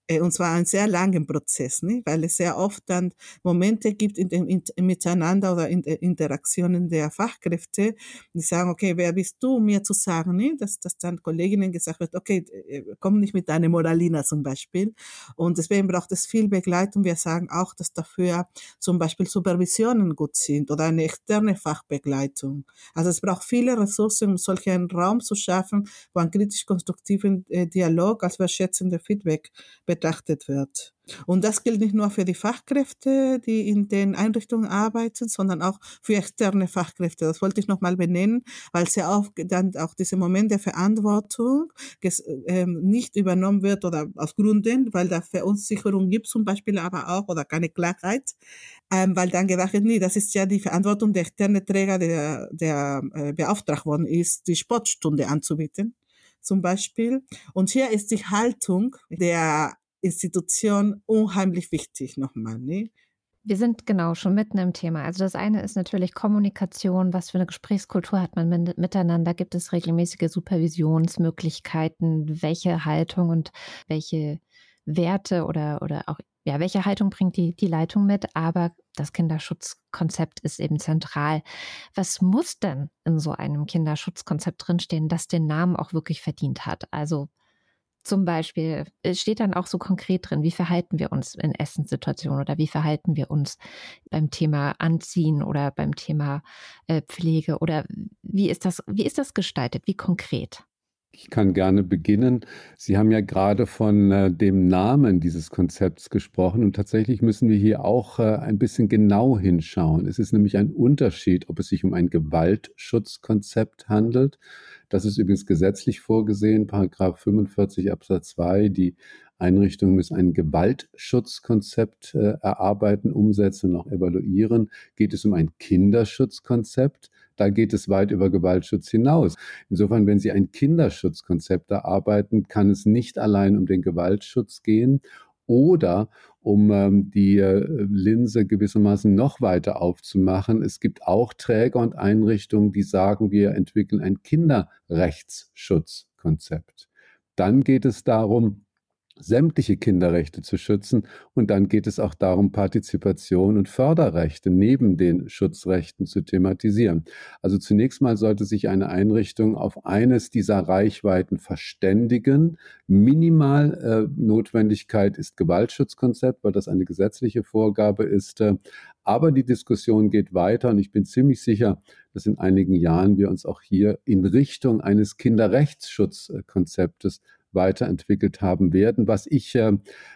Äh, und zwar einen sehr langen Prozess, ne? weil es sehr oft dann Momente gibt in dem in, Miteinander oder in der Interaktionen der Fachkräfte, die sagen, okay, wer bist du, mir zu sagen, ne? dass, dass dann Kolleginnen gesagt wird, okay, äh, komm nicht mit deiner Moralina zum Beispiel. Und deswegen braucht es viel Begleitung. Wir sagen auch, dass dafür zum Beispiel Supervisionen gut sind oder eine externe Fachbegleitung. Also es braucht viele Ressourcen, um solchen Raum zu schaffen, wo ein kritisch-konstruktiven äh, Dialog als wertschätzende Feedback betrachtet wird. Und das gilt nicht nur für die Fachkräfte, die in den Einrichtungen arbeiten, sondern auch für externe Fachkräfte. Das wollte ich nochmal benennen, weil sehr oft dann auch dieser Moment der Verantwortung ähm, nicht übernommen wird oder aus Gründen, weil da Verunsicherung gibt zum Beispiel aber auch oder keine Klarheit, ähm, weil dann gedacht wird, nee, das ist ja die Verantwortung der externe Träger, der, der äh, beauftragt worden ist, die Sportstunde anzubieten zum Beispiel. Und hier ist die Haltung der Institution unheimlich wichtig nochmal. Ne? Wir sind genau schon mitten im Thema. Also das eine ist natürlich Kommunikation. Was für eine Gesprächskultur hat man miteinander? Gibt es regelmäßige Supervisionsmöglichkeiten? Welche Haltung und welche Werte oder, oder auch, ja, welche Haltung bringt die, die Leitung mit? Aber das Kinderschutzkonzept ist eben zentral. Was muss denn in so einem Kinderschutzkonzept drinstehen, das den Namen auch wirklich verdient hat? Also zum Beispiel steht dann auch so konkret drin, wie verhalten wir uns in Essenssituationen oder wie verhalten wir uns beim Thema Anziehen oder beim Thema äh, Pflege oder wie ist das, wie ist das gestaltet, wie konkret? Ich kann gerne beginnen. Sie haben ja gerade von äh, dem Namen dieses Konzepts gesprochen und tatsächlich müssen wir hier auch äh, ein bisschen genau hinschauen. Es ist nämlich ein Unterschied, ob es sich um ein Gewaltschutzkonzept handelt. Das ist übrigens gesetzlich vorgesehen, Paragraph 45 Absatz 2. Die Einrichtungen müssen ein Gewaltschutzkonzept äh, erarbeiten, umsetzen und auch evaluieren. Geht es um ein Kinderschutzkonzept? Da geht es weit über Gewaltschutz hinaus. Insofern, wenn Sie ein Kinderschutzkonzept erarbeiten, kann es nicht allein um den Gewaltschutz gehen oder um ähm, die äh, Linse gewissermaßen noch weiter aufzumachen. Es gibt auch Träger und Einrichtungen, die sagen, wir entwickeln ein Kinderrechtsschutzkonzept. Dann geht es darum, sämtliche Kinderrechte zu schützen. Und dann geht es auch darum, Partizipation und Förderrechte neben den Schutzrechten zu thematisieren. Also zunächst mal sollte sich eine Einrichtung auf eines dieser Reichweiten verständigen. Minimal äh, Notwendigkeit ist Gewaltschutzkonzept, weil das eine gesetzliche Vorgabe ist. Äh, aber die Diskussion geht weiter und ich bin ziemlich sicher, dass in einigen Jahren wir uns auch hier in Richtung eines Kinderrechtsschutzkonzeptes weiterentwickelt haben werden. Was ich äh,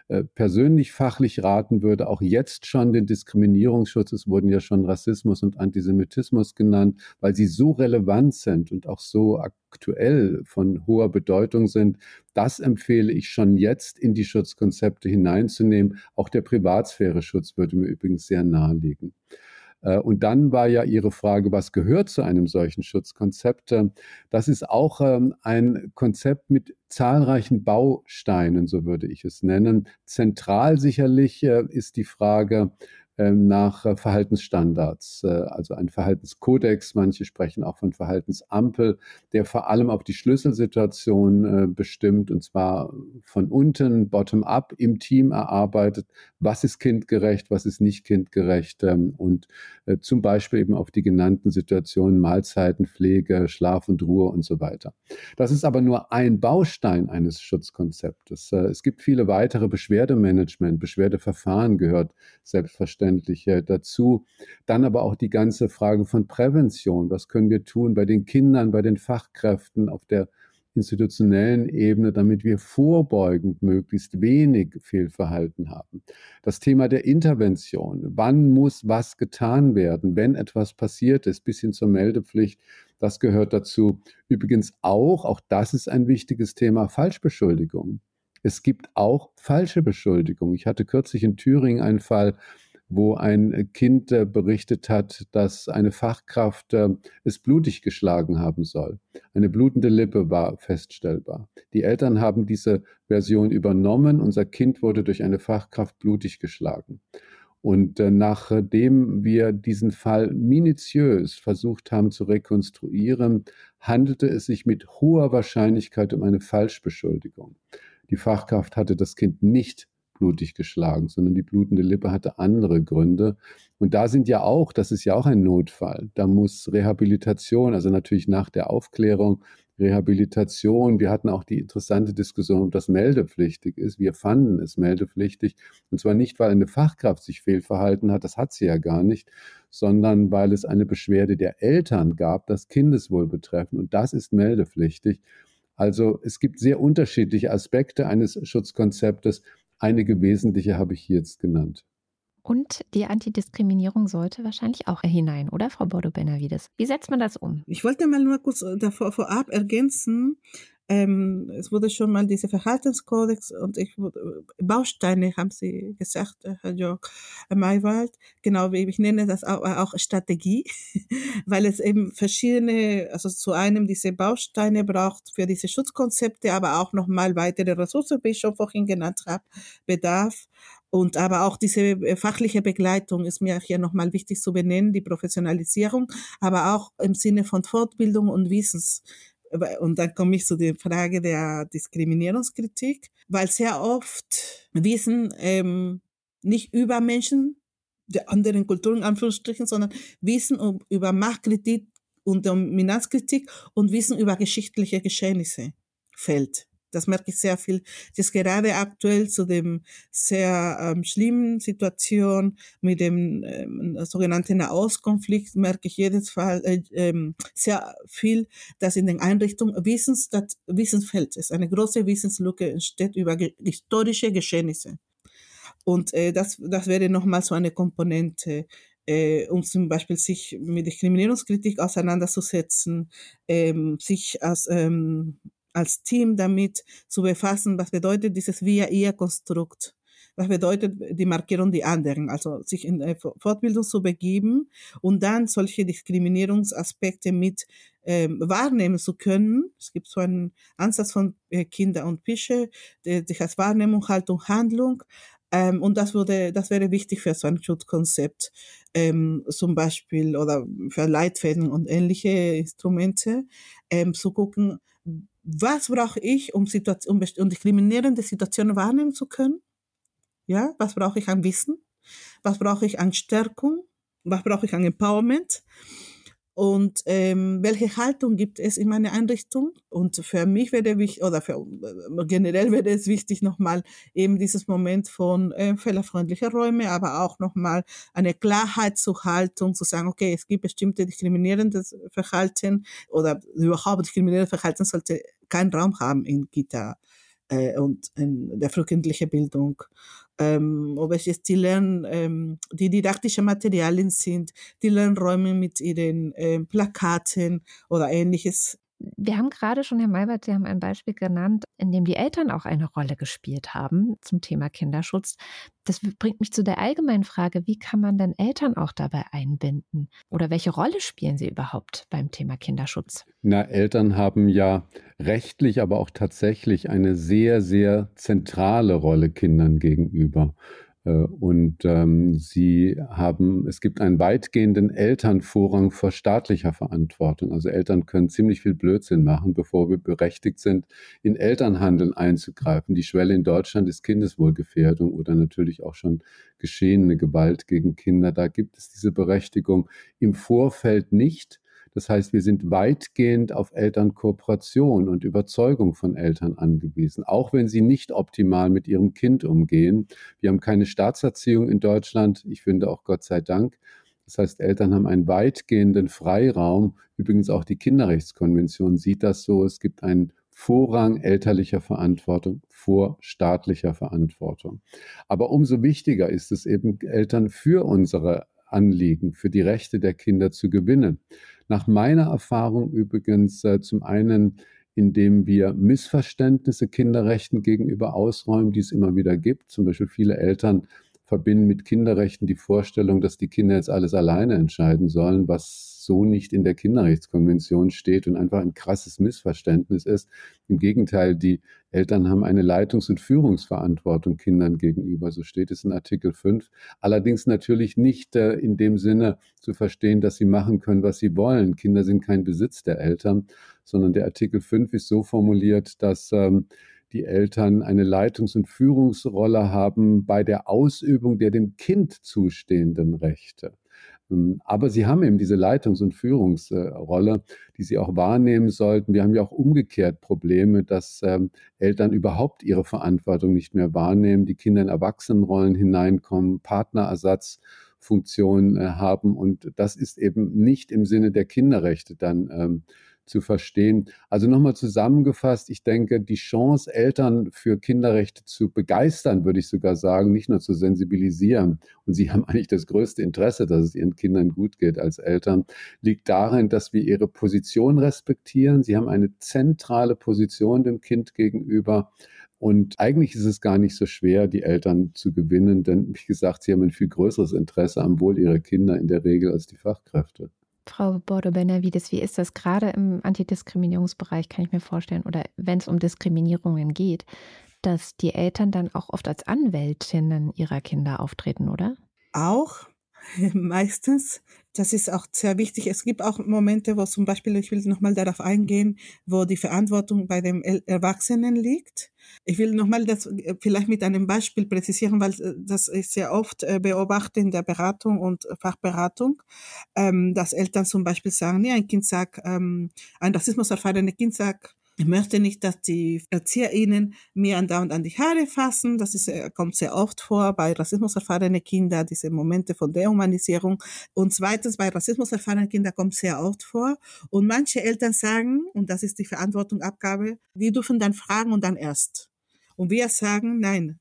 äh, persönlich fachlich raten würde, auch jetzt schon den Diskriminierungsschutz, es wurden ja schon Rassismus und Antisemitismus genannt, weil sie so relevant sind und auch so aktuell von hoher Bedeutung sind. Das empfehle ich schon jetzt in die Schutzkonzepte hineinzunehmen. Auch der Privatsphäre-Schutz würde mir übrigens sehr nahelegen. Äh, und dann war ja Ihre Frage, was gehört zu einem solchen Schutzkonzept? Ähm, das ist auch ähm, ein Konzept mit zahlreichen Bausteinen, so würde ich es nennen. Zentral sicherlich äh, ist die Frage, nach äh, Verhaltensstandards, äh, also ein Verhaltenskodex. Manche sprechen auch von Verhaltensampel, der vor allem auf die Schlüsselsituation äh, bestimmt und zwar von unten, bottom-up im Team erarbeitet. Was ist kindgerecht, was ist nicht kindgerecht ähm, und zum Beispiel eben auf die genannten Situationen Mahlzeiten, Pflege, Schlaf und Ruhe und so weiter. Das ist aber nur ein Baustein eines Schutzkonzeptes. Es gibt viele weitere Beschwerdemanagement, Beschwerdeverfahren gehört selbstverständlich Selbstverständliche dazu. Dann aber auch die ganze Frage von Prävention. Was können wir tun bei den Kindern, bei den Fachkräften auf der institutionellen Ebene, damit wir vorbeugend möglichst wenig Fehlverhalten haben. Das Thema der Intervention. Wann muss was getan werden, wenn etwas passiert ist, bis hin zur Meldepflicht. Das gehört dazu. Übrigens auch, auch das ist ein wichtiges Thema, Falschbeschuldigung. Es gibt auch falsche Beschuldigungen. Ich hatte kürzlich in Thüringen einen Fall, wo ein Kind äh, berichtet hat, dass eine Fachkraft äh, es blutig geschlagen haben soll. Eine blutende Lippe war feststellbar. Die Eltern haben diese Version übernommen. Unser Kind wurde durch eine Fachkraft blutig geschlagen. Und äh, nachdem wir diesen Fall minutiös versucht haben zu rekonstruieren, handelte es sich mit hoher Wahrscheinlichkeit um eine Falschbeschuldigung. Die Fachkraft hatte das Kind nicht blutig geschlagen, sondern die blutende Lippe hatte andere Gründe. Und da sind ja auch, das ist ja auch ein Notfall. Da muss Rehabilitation, also natürlich nach der Aufklärung, Rehabilitation. Wir hatten auch die interessante Diskussion, ob das meldepflichtig ist. Wir fanden es meldepflichtig. Und zwar nicht, weil eine Fachkraft sich fehlverhalten hat, das hat sie ja gar nicht, sondern weil es eine Beschwerde der Eltern gab, das Kindeswohl betreffen. Und das ist meldepflichtig. Also es gibt sehr unterschiedliche Aspekte eines Schutzkonzeptes. Einige wesentliche habe ich hier jetzt genannt. Und die Antidiskriminierung sollte wahrscheinlich auch hinein, oder Frau Bodo-Benavides? Wie setzt man das um? Ich wollte mal nur kurz äh, davor, vorab ergänzen, ähm, es wurde schon mal dieser Verhaltenskodex und ich äh, Bausteine haben Sie gesagt, äh, Herr Jörg Maywald. Genau, wie ich nenne das auch, auch Strategie, weil es eben verschiedene, also zu einem diese Bausteine braucht für diese Schutzkonzepte, aber auch nochmal weitere Ressourcen, wie ich schon vorhin genannt habe, bedarf. Und aber auch diese äh, fachliche Begleitung ist mir hier nochmal wichtig zu benennen, die Professionalisierung, aber auch im Sinne von Fortbildung und Wissens. Und dann komme ich zu der Frage der Diskriminierungskritik, weil sehr oft Wissen ähm, nicht über Menschen der anderen Kulturen, Anführungsstrichen, sondern Wissen um, über Machtkritik und Dominanzkritik und Wissen über geschichtliche Geschehnisse fällt. Das merke ich sehr viel. Das gerade aktuell zu dem sehr ähm, schlimmen Situation mit dem ähm, sogenannten Nahostkonflikt merke ich jedes Fall äh, ähm, sehr viel, dass in den Einrichtungen Wissens, das Wissensfeld ist. Eine große Wissenslücke entsteht über ge historische Geschehnisse. Und äh, das, das wäre nochmal so eine Komponente, äh, um zum Beispiel sich mit Diskriminierungskritik auseinanderzusetzen, ähm, sich als ähm, als Team damit zu befassen, was bedeutet dieses Wir-Ihr-Konstrukt. Was bedeutet die Markierung die anderen? Also sich in Fortbildung zu begeben und dann solche Diskriminierungsaspekte mit ähm, wahrnehmen zu können. Es gibt so einen Ansatz von äh, Kinder und Pische, der sich als Wahrnehmung, Haltung, Handlung ähm, und das würde, das wäre wichtig für so ein Schutzkonzept, ähm, zum Beispiel oder für Leitfäden und ähnliche Instrumente, ähm, zu gucken, was brauche ich, um, Situation, um diskriminierende Situationen wahrnehmen zu können? Ja, was brauche ich an Wissen? Was brauche ich an Stärkung? Was brauche ich an Empowerment? und ähm, welche Haltung gibt es in meiner Einrichtung. Und für mich wäre wichtig, oder für, äh, generell wäre es wichtig, nochmal eben dieses Moment von äh, fehlerfreundlicher Räume, aber auch nochmal eine Klarheit zur Haltung, zu sagen, okay, es gibt bestimmte diskriminierendes Verhalten oder überhaupt diskriminierendes Verhalten sollte keinen Raum haben in Kita äh, und in der frühkindlichen Bildung ähm, ob es jetzt die, Lern, ähm, die didaktischen Materialien sind, die Lernräume mit ihren ähm, Plakaten oder ähnliches. Wir haben gerade schon, Herr Maybert, Sie haben ein Beispiel genannt, in dem die Eltern auch eine Rolle gespielt haben zum Thema Kinderschutz. Das bringt mich zu der allgemeinen Frage, wie kann man denn Eltern auch dabei einbinden? Oder welche Rolle spielen sie überhaupt beim Thema Kinderschutz? Na, Eltern haben ja rechtlich, aber auch tatsächlich eine sehr, sehr zentrale Rolle Kindern gegenüber. Äh, und ähm, sie haben, es gibt einen weitgehenden Elternvorrang vor staatlicher Verantwortung. Also Eltern können ziemlich viel Blödsinn machen, bevor wir berechtigt sind, in Elternhandeln einzugreifen. Die Schwelle in Deutschland ist Kindeswohlgefährdung oder natürlich auch schon geschehene Gewalt gegen Kinder. Da gibt es diese Berechtigung im Vorfeld nicht. Das heißt, wir sind weitgehend auf Elternkooperation und Überzeugung von Eltern angewiesen, auch wenn sie nicht optimal mit ihrem Kind umgehen. Wir haben keine Staatserziehung in Deutschland, ich finde auch Gott sei Dank. Das heißt, Eltern haben einen weitgehenden Freiraum. Übrigens auch die Kinderrechtskonvention sieht das so. Es gibt einen Vorrang elterlicher Verantwortung vor staatlicher Verantwortung. Aber umso wichtiger ist es eben, Eltern für unsere Anliegen, für die Rechte der Kinder zu gewinnen. Nach meiner Erfahrung übrigens äh, zum einen, indem wir Missverständnisse Kinderrechten gegenüber ausräumen, die es immer wieder gibt. Zum Beispiel viele Eltern verbinden mit Kinderrechten die Vorstellung, dass die Kinder jetzt alles alleine entscheiden sollen, was so nicht in der Kinderrechtskonvention steht und einfach ein krasses Missverständnis ist. Im Gegenteil, die Eltern haben eine Leitungs- und Führungsverantwortung Kindern gegenüber, so steht es in Artikel 5. Allerdings natürlich nicht äh, in dem Sinne zu verstehen, dass sie machen können, was sie wollen. Kinder sind kein Besitz der Eltern, sondern der Artikel 5 ist so formuliert, dass ähm, die Eltern eine Leitungs- und Führungsrolle haben bei der Ausübung der dem Kind zustehenden Rechte. Ähm, aber sie haben eben diese Leitungs- und Führungsrolle, die sie auch wahrnehmen sollten. Wir haben ja auch umgekehrt Probleme, dass ähm, Eltern überhaupt ihre Verantwortung nicht mehr wahrnehmen, die Kinder in Erwachsenenrollen hineinkommen, Partnerersatzfunktionen äh, haben. Und das ist eben nicht im Sinne der Kinderrechte dann ähm, zu verstehen. Also nochmal zusammengefasst, ich denke, die Chance, Eltern für Kinderrechte zu begeistern, würde ich sogar sagen, nicht nur zu sensibilisieren, und sie haben eigentlich das größte Interesse, dass es ihren Kindern gut geht als Eltern, liegt darin, dass wir ihre Position respektieren. Sie haben eine zentrale Position dem Kind gegenüber. Und eigentlich ist es gar nicht so schwer, die Eltern zu gewinnen, denn wie gesagt, sie haben ein viel größeres Interesse am Wohl ihrer Kinder in der Regel als die Fachkräfte. Frau Bordo-Benavides, wie ist das gerade im Antidiskriminierungsbereich, kann ich mir vorstellen, oder wenn es um Diskriminierungen geht, dass die Eltern dann auch oft als Anwältinnen ihrer Kinder auftreten, oder? Auch, meistens. Das ist auch sehr wichtig. Es gibt auch Momente, wo zum Beispiel, ich will nochmal darauf eingehen, wo die Verantwortung bei dem Erwachsenen liegt. Ich will nochmal das äh, vielleicht mit einem Beispiel präzisieren, weil äh, das ist sehr oft äh, beobachtet in der Beratung und Fachberatung, ähm, dass Eltern zum Beispiel sagen, nee, ein Kind sagt, ähm, ein rassismuserfahrenes Kind sagt, ich möchte nicht, dass die ErzieherInnen mir andauernd an die Haare fassen. Das ist, äh, kommt sehr oft vor bei rassismuserfahrenen Kindern, diese Momente von Dehumanisierung. Und zweitens, bei rassismuserfahrenen Kindern kommt sehr oft vor. Und manche Eltern sagen, und das ist die Verantwortungsabgabe, die dürfen dann fragen und dann erst. Und wir sagen, nein,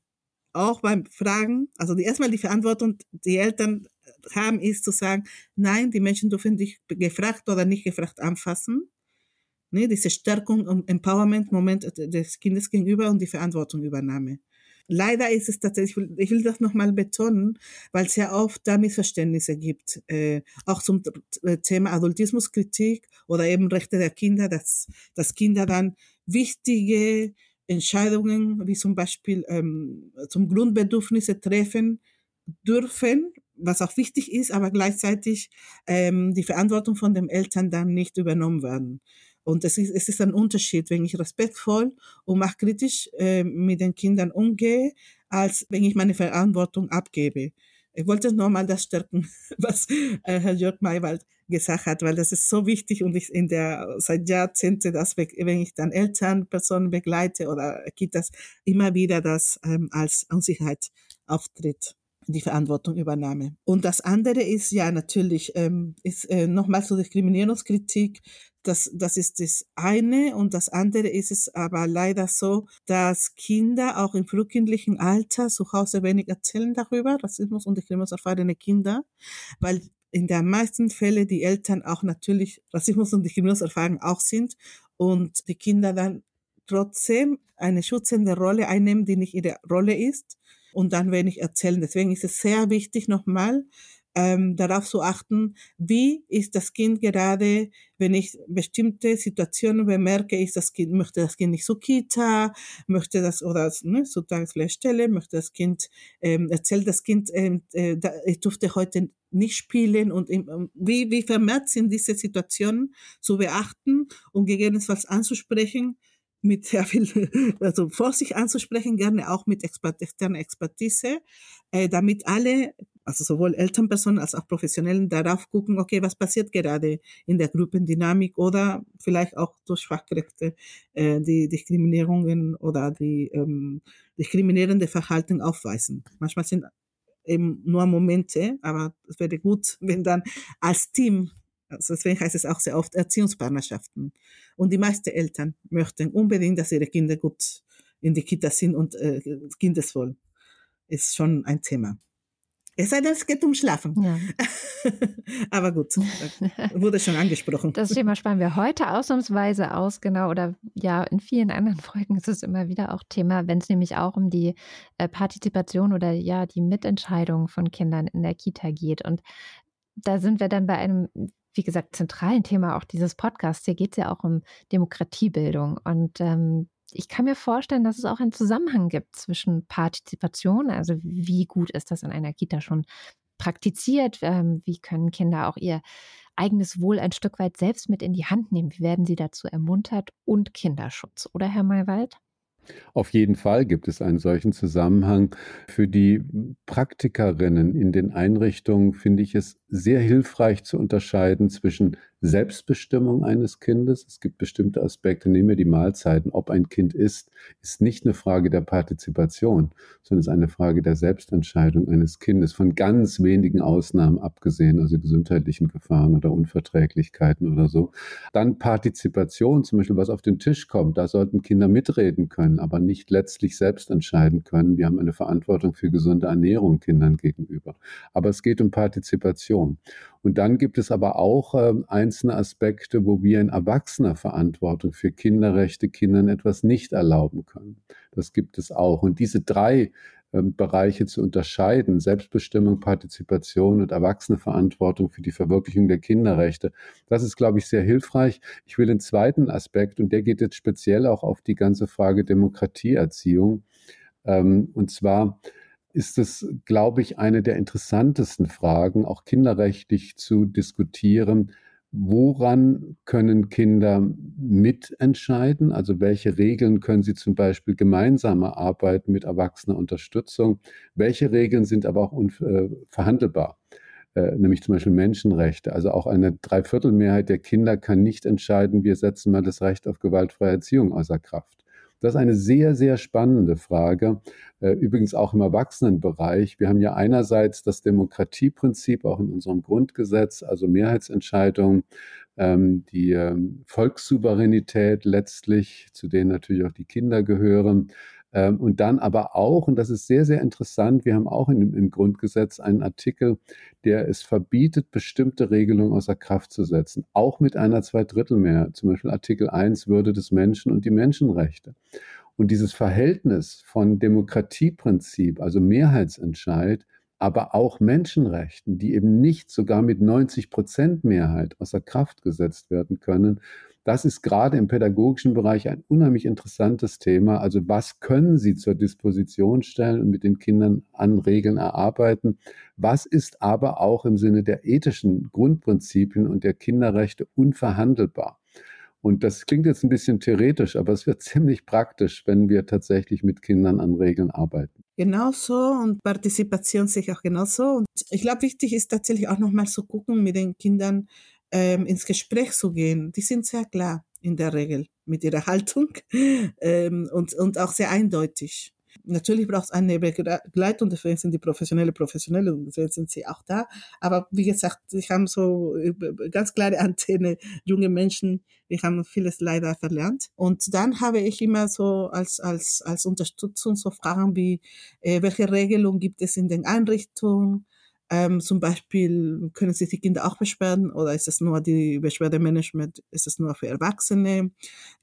auch beim Fragen, also die, erstmal die Verantwortung, die Eltern haben, ist zu sagen, nein, die Menschen dürfen dich gefragt oder nicht gefragt anfassen Ne, diese Stärkung und Empowerment-Moment des Kindes gegenüber und die Verantwortungübernahme. Leider ist es tatsächlich, ich will das nochmal betonen, weil es ja oft da Missverständnisse gibt, äh, auch zum äh, Thema Adultismuskritik oder eben Rechte der Kinder, dass, dass Kinder dann wichtige Entscheidungen, wie zum Beispiel ähm, zum Grundbedürfnisse treffen dürfen, was auch wichtig ist, aber gleichzeitig ähm, die Verantwortung von den Eltern dann nicht übernommen werden. Und es ist, es ist ein Unterschied, wenn ich respektvoll und machtkritisch äh, mit den Kindern umgehe, als wenn ich meine Verantwortung abgebe. Ich wollte nur mal das stärken, was äh, Herr Jörg Maywald gesagt hat, weil das ist so wichtig und ich in der seit Jahrzehnten, dass wenn ich dann Elternpersonen begleite oder Kitas, immer wieder das ähm, als Unsicherheit auftritt die Verantwortung übernahme. Und das andere ist ja natürlich, ähm, ist äh, nochmal zur Diskriminierungskritik, das, das ist das eine. Und das andere ist es aber leider so, dass Kinder auch im frühkindlichen Alter zu Hause wenig erzählen darüber, Rassismus und Diskriminierungserfahrene Kinder, weil in der meisten Fälle die Eltern auch natürlich Rassismus und Diskriminierungserfahrung auch sind und die Kinder dann trotzdem eine schützende Rolle einnehmen, die nicht ihre Rolle ist und dann wenig erzählen. Deswegen ist es sehr wichtig nochmal, ähm, darauf zu achten, wie ist das Kind gerade, wenn ich bestimmte Situationen bemerke, ist das Kind, möchte das Kind nicht so Kita, möchte das, oder ne, so Tageslehrstelle, möchte das Kind, ähm, erzählt das Kind, ähm, äh, ich durfte heute nicht spielen und ähm, wie, wie vermehrt sind diese Situationen zu beachten und gegebenenfalls anzusprechen, mit sehr viel, also Vorsicht anzusprechen, gerne auch mit Expert, externer Expertise, äh, damit alle also sowohl Elternpersonen als auch Professionellen darauf gucken, okay, was passiert gerade in der Gruppendynamik oder vielleicht auch durch Fachkräfte äh, die Diskriminierungen oder die ähm, diskriminierende Verhalten aufweisen. Manchmal sind eben nur Momente, aber es wäre gut, wenn dann als Team, also deswegen heißt es auch sehr oft Erziehungspartnerschaften. Und die meisten Eltern möchten unbedingt, dass ihre Kinder gut in die Kita sind und äh, kindeswohl. Ist schon ein Thema. Es sei denn, es geht um Schlafen. Ja. Aber gut, wurde schon angesprochen. Das Thema sparen wir heute ausnahmsweise aus, genau. Oder ja, in vielen anderen Folgen ist es immer wieder auch Thema, wenn es nämlich auch um die äh, Partizipation oder ja, die Mitentscheidung von Kindern in der Kita geht. Und da sind wir dann bei einem wie gesagt, zentralen Thema auch dieses Podcasts. Hier geht es ja auch um Demokratiebildung. Und ähm, ich kann mir vorstellen, dass es auch einen Zusammenhang gibt zwischen Partizipation, also wie gut ist das in einer Kita schon praktiziert, ähm, wie können Kinder auch ihr eigenes Wohl ein Stück weit selbst mit in die Hand nehmen, wie werden sie dazu ermuntert und Kinderschutz, oder Herr Maywald? Auf jeden Fall gibt es einen solchen Zusammenhang. Für die Praktikerinnen in den Einrichtungen finde ich es sehr hilfreich zu unterscheiden zwischen Selbstbestimmung eines Kindes. Es gibt bestimmte Aspekte, nehmen wir die Mahlzeiten. Ob ein Kind isst, ist nicht eine Frage der Partizipation, sondern ist eine Frage der Selbstentscheidung eines Kindes, von ganz wenigen Ausnahmen abgesehen, also gesundheitlichen Gefahren oder Unverträglichkeiten oder so. Dann Partizipation, zum Beispiel was auf den Tisch kommt, da sollten Kinder mitreden können, aber nicht letztlich selbst entscheiden können. Wir haben eine Verantwortung für gesunde Ernährung Kindern gegenüber. Aber es geht um Partizipation. Und dann gibt es aber auch äh, einzelne Aspekte, wo wir in erwachsener Verantwortung für Kinderrechte Kindern etwas nicht erlauben können. Das gibt es auch. Und diese drei äh, Bereiche zu unterscheiden, Selbstbestimmung, Partizipation und erwachsene Verantwortung für die Verwirklichung der Kinderrechte, das ist, glaube ich, sehr hilfreich. Ich will den zweiten Aspekt, und der geht jetzt speziell auch auf die ganze Frage Demokratieerziehung, ähm, und zwar, ist es, glaube ich, eine der interessantesten Fragen, auch kinderrechtlich zu diskutieren. Woran können Kinder mitentscheiden? Also welche Regeln können sie zum Beispiel gemeinsam erarbeiten mit erwachsener Unterstützung? Welche Regeln sind aber auch unverhandelbar? Äh, nämlich zum Beispiel Menschenrechte. Also auch eine Dreiviertelmehrheit der Kinder kann nicht entscheiden, wir setzen mal das Recht auf gewaltfreie Erziehung außer Kraft. Das ist eine sehr, sehr spannende Frage, äh, übrigens auch im Erwachsenenbereich. Wir haben ja einerseits das Demokratieprinzip auch in unserem Grundgesetz, also Mehrheitsentscheidungen, ähm, die ähm, Volkssouveränität letztlich, zu denen natürlich auch die Kinder gehören. Ähm, und dann aber auch, und das ist sehr, sehr interessant, wir haben auch in, im Grundgesetz einen Artikel, der es verbietet, bestimmte Regelungen außer Kraft zu setzen, auch mit einer Zweidrittelmehrheit, zum Beispiel Artikel 1 Würde des Menschen und die Menschenrechte. Und dieses Verhältnis von Demokratieprinzip, also Mehrheitsentscheid, aber auch Menschenrechten, die eben nicht sogar mit 90 Prozent Mehrheit außer Kraft gesetzt werden können, das ist gerade im pädagogischen Bereich ein unheimlich interessantes Thema. Also was können Sie zur Disposition stellen und mit den Kindern an Regeln erarbeiten? Was ist aber auch im Sinne der ethischen Grundprinzipien und der Kinderrechte unverhandelbar? Und das klingt jetzt ein bisschen theoretisch, aber es wird ziemlich praktisch, wenn wir tatsächlich mit Kindern an Regeln arbeiten. Genauso und Partizipation sich auch genauso. Und ich glaube, wichtig ist tatsächlich auch nochmal zu gucken mit den Kindern, ähm, ins Gespräch zu gehen, die sind sehr klar in der Regel mit ihrer Haltung ähm, und, und auch sehr eindeutig. Natürlich braucht es eine Begleitung, deswegen sind die Professionelle Professionelle und deswegen sind sie auch da. Aber wie gesagt, sie haben so ganz klare Antenne, junge Menschen, wir haben vieles leider verlernt. Und dann habe ich immer so als, als, als Unterstützung so Fragen wie, äh, welche Regelung gibt es in den Einrichtungen? Ähm, zum Beispiel können sich die Kinder auch beschweren oder ist es nur die Beschwerdemanagement, ist es nur für Erwachsene?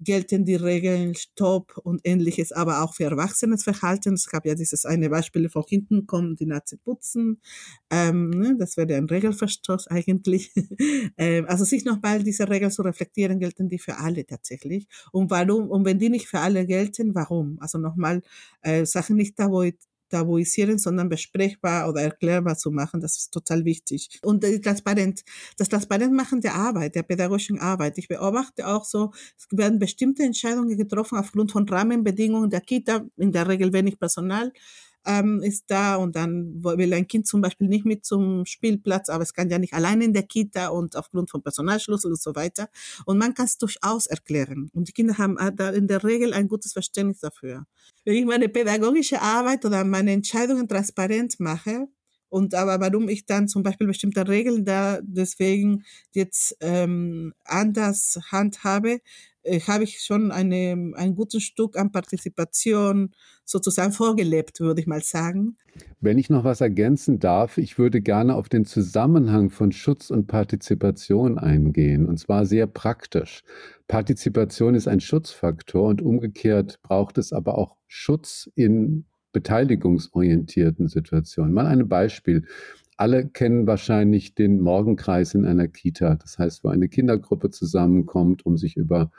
Gelten die Regeln Stopp und ähnliches, aber auch für Erwachsenes Verhalten? Es gab ja dieses eine Beispiel von hinten kommen die Nazi putzen. Ähm, ne, das wäre ein Regelverstoß eigentlich. ähm, also sich nochmal diese Regeln zu reflektieren, gelten die für alle tatsächlich. Und warum? Und wenn die nicht für alle gelten, warum? Also nochmal äh, Sachen nicht da, wo tabuisieren, sondern besprechbar oder erklärbar zu machen. Das ist total wichtig. Und transparent, das transparent machen der Arbeit, der pädagogischen Arbeit. Ich beobachte auch so, es werden bestimmte Entscheidungen getroffen aufgrund von Rahmenbedingungen der Kita, in der Regel wenig Personal ähm, ist da und dann will ein Kind zum Beispiel nicht mit zum Spielplatz, aber es kann ja nicht allein in der Kita und aufgrund von Personalschlüssel und so weiter. Und man kann es durchaus erklären. Und die Kinder haben äh, da in der Regel ein gutes Verständnis dafür. Wenn ich meine pädagogische Arbeit oder meine Entscheidungen transparent mache, und aber warum ich dann zum Beispiel bestimmte Regeln da deswegen jetzt ähm, anders handhabe, äh, habe ich schon eine, ein gutes Stück an Partizipation sozusagen vorgelebt, würde ich mal sagen. Wenn ich noch was ergänzen darf, ich würde gerne auf den Zusammenhang von Schutz und Partizipation eingehen, und zwar sehr praktisch. Partizipation ist ein Schutzfaktor und umgekehrt braucht es aber auch Schutz in beteiligungsorientierten Situationen. Mal ein Beispiel. Alle kennen wahrscheinlich den Morgenkreis in einer Kita. Das heißt, wo eine Kindergruppe zusammenkommt, um sich über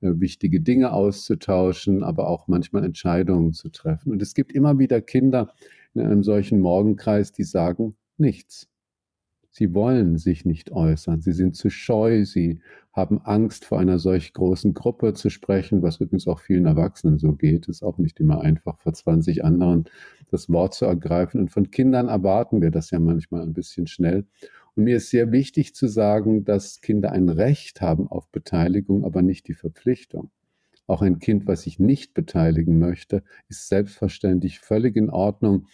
äh, wichtige Dinge auszutauschen, aber auch manchmal Entscheidungen zu treffen. Und es gibt immer wieder Kinder in einem solchen Morgenkreis, die sagen nichts. Sie wollen sich nicht äußern. Sie sind zu scheu. Sie haben Angst, vor einer solch großen Gruppe zu sprechen, was übrigens auch vielen Erwachsenen so geht. Es ist auch nicht immer einfach, vor 20 anderen das Wort zu ergreifen. Und von Kindern erwarten wir das ja manchmal ein bisschen schnell. Und mir ist sehr wichtig zu sagen, dass Kinder ein Recht haben auf Beteiligung, aber nicht die Verpflichtung. Auch ein Kind, was sich nicht beteiligen möchte, ist selbstverständlich völlig in Ordnung.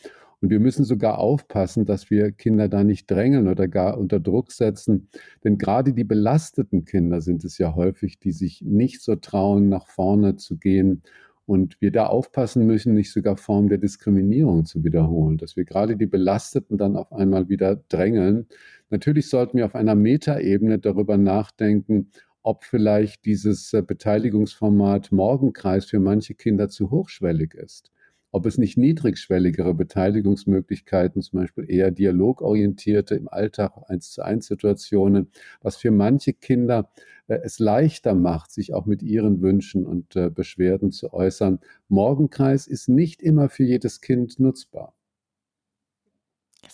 Und wir müssen sogar aufpassen, dass wir Kinder da nicht drängeln oder gar unter Druck setzen. Denn gerade die belasteten Kinder sind es ja häufig, die sich nicht so trauen, nach vorne zu gehen. Und wir da aufpassen müssen, nicht sogar Formen der Diskriminierung zu wiederholen, dass wir gerade die Belasteten dann auf einmal wieder drängeln. Natürlich sollten wir auf einer Metaebene darüber nachdenken, ob vielleicht dieses äh, Beteiligungsformat Morgenkreis für manche Kinder zu hochschwellig ist ob es nicht niedrigschwelligere Beteiligungsmöglichkeiten, zum Beispiel eher dialogorientierte im Alltag eins zu eins Situationen, was für manche Kinder äh, es leichter macht, sich auch mit ihren Wünschen und äh, Beschwerden zu äußern. Morgenkreis ist nicht immer für jedes Kind nutzbar.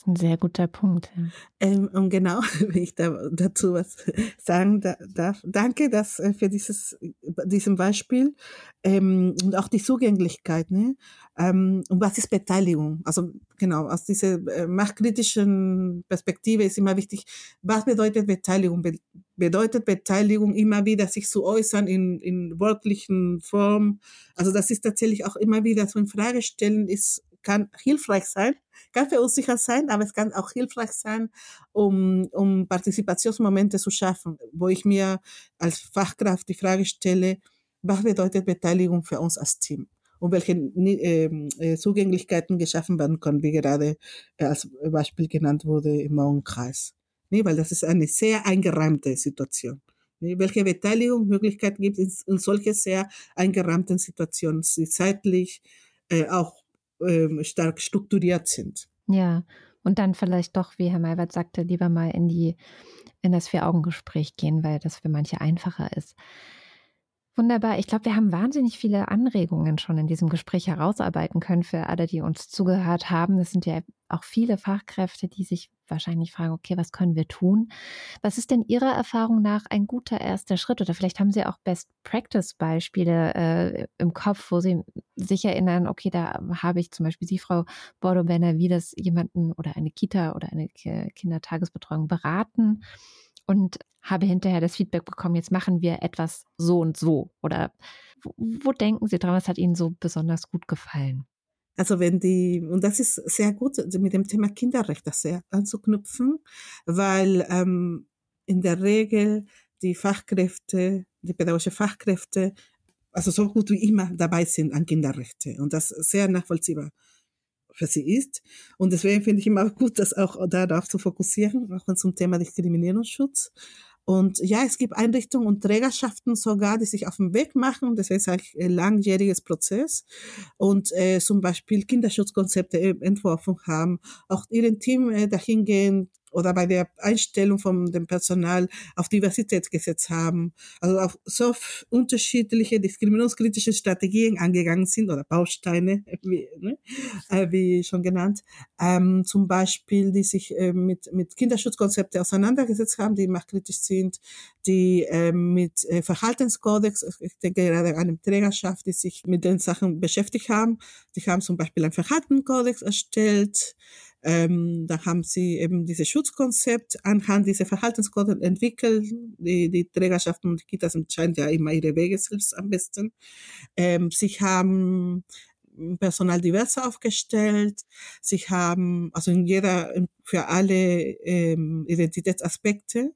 Ist ein sehr guter Punkt. Ja. Ähm, und genau, wenn ich da, dazu was sagen darf. Danke dass, äh, für dieses diesem Beispiel ähm, und auch die Zugänglichkeit. Ne? Ähm, und was ist Beteiligung? Also genau, aus dieser äh, machtkritischen Perspektive ist immer wichtig, was bedeutet Beteiligung? Be bedeutet Beteiligung immer wieder, sich zu äußern in, in wörtlichen Form? Also das ist tatsächlich auch immer wieder so in Frage stellen, ist kann hilfreich sein, kann verunsichert sein, aber es kann auch hilfreich sein, um, um Partizipationsmomente zu schaffen, wo ich mir als Fachkraft die Frage stelle, was bedeutet Beteiligung für uns als Team? und welche ähm, äh, Zugänglichkeiten geschaffen werden können, wie gerade äh, als Beispiel genannt wurde im Morgenkreis. Nee, weil das ist eine sehr eingeräumte Situation. Nee, welche Beteiligungsmöglichkeiten gibt es in, in solche sehr eingerahmten Situationen, die zeitlich äh, auch ähm, stark strukturiert sind. Ja, und dann vielleicht doch, wie Herr Maywald sagte, lieber mal in die in das Vier-Augen-Gespräch gehen, weil das für manche einfacher ist. Wunderbar. Ich glaube, wir haben wahnsinnig viele Anregungen schon in diesem Gespräch herausarbeiten können für alle, die uns zugehört haben. Es sind ja auch viele Fachkräfte, die sich wahrscheinlich fragen, okay, was können wir tun? Was ist denn Ihrer Erfahrung nach ein guter erster Schritt? Oder vielleicht haben Sie auch Best-Practice-Beispiele äh, im Kopf, wo Sie sich erinnern, okay, da habe ich zum Beispiel Sie, Frau Bordo-Benner, wie das jemanden oder eine Kita oder eine Kindertagesbetreuung beraten und habe hinterher das Feedback bekommen, jetzt machen wir etwas so und so. Oder wo, wo denken Sie dran, was hat Ihnen so besonders gut gefallen? Also wenn die, und das ist sehr gut, mit dem Thema Kinderrecht das sehr anzuknüpfen, weil ähm, in der Regel die Fachkräfte, die pädagogische Fachkräfte, also so gut wie immer dabei sind an Kinderrechte und das sehr nachvollziehbar für sie ist. Und deswegen finde ich immer gut, das auch darauf zu fokussieren, auch zum Thema Diskriminierungsschutz. Und ja, es gibt Einrichtungen und Trägerschaften sogar, die sich auf den Weg machen. Sage ich, ein langjähriges Prozess. Und äh, zum Beispiel Kinderschutzkonzepte entworfen haben, auch ihren Team äh, dahin gehen, oder bei der Einstellung von dem Personal auf Diversität gesetzt haben, also auf so unterschiedliche diskriminierungskritische Strategien angegangen sind oder Bausteine, wie, ne, äh, wie schon genannt, ähm, zum Beispiel, die sich äh, mit, mit Kinderschutzkonzepte auseinandergesetzt haben, die machtkritisch sind, die äh, mit äh, Verhaltenskodex, ich denke gerade an eine Trägerschaft, die sich mit den Sachen beschäftigt haben, die haben zum Beispiel einen Verhaltenskodex erstellt, ähm, da haben sie eben dieses Schutzkonzept anhand dieser Verhaltenskoden entwickelt. Die, die Trägerschaften und die Kitas entscheiden ja immer ihre Wege selbst am besten. Ähm, sie haben Personal divers aufgestellt. Sie haben also in jeder für alle ähm, Identitätsaspekte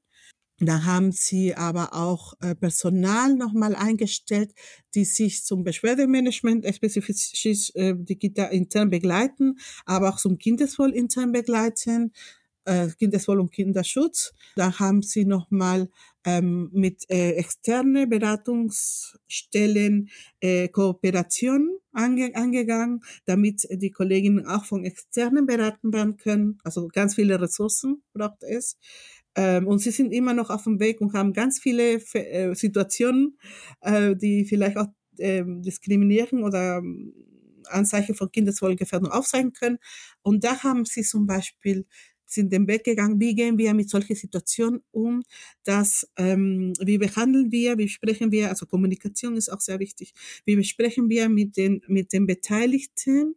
da haben sie aber auch äh, Personal nochmal eingestellt, die sich zum Beschwerdemanagement spezifisch äh, digital intern begleiten, aber auch zum Kindeswohl intern begleiten, äh, Kindeswohl und Kinderschutz. Da haben sie nochmal ähm, mit äh, externe Beratungsstellen äh, Kooperation ange angegangen, damit die Kolleginnen auch von externen beraten werden können. Also ganz viele Ressourcen braucht es. Ähm, und sie sind immer noch auf dem Weg und haben ganz viele äh, Situationen, äh, die vielleicht auch äh, diskriminieren oder ähm, Anzeichen von Kindeswohlgefährdung aufzeigen können. Und da haben sie zum Beispiel sind den Weg gegangen, wie gehen wir mit solchen Situationen um, dass, ähm, wie behandeln wir, wie sprechen wir, also Kommunikation ist auch sehr wichtig, wie besprechen wir mit den, mit den Beteiligten,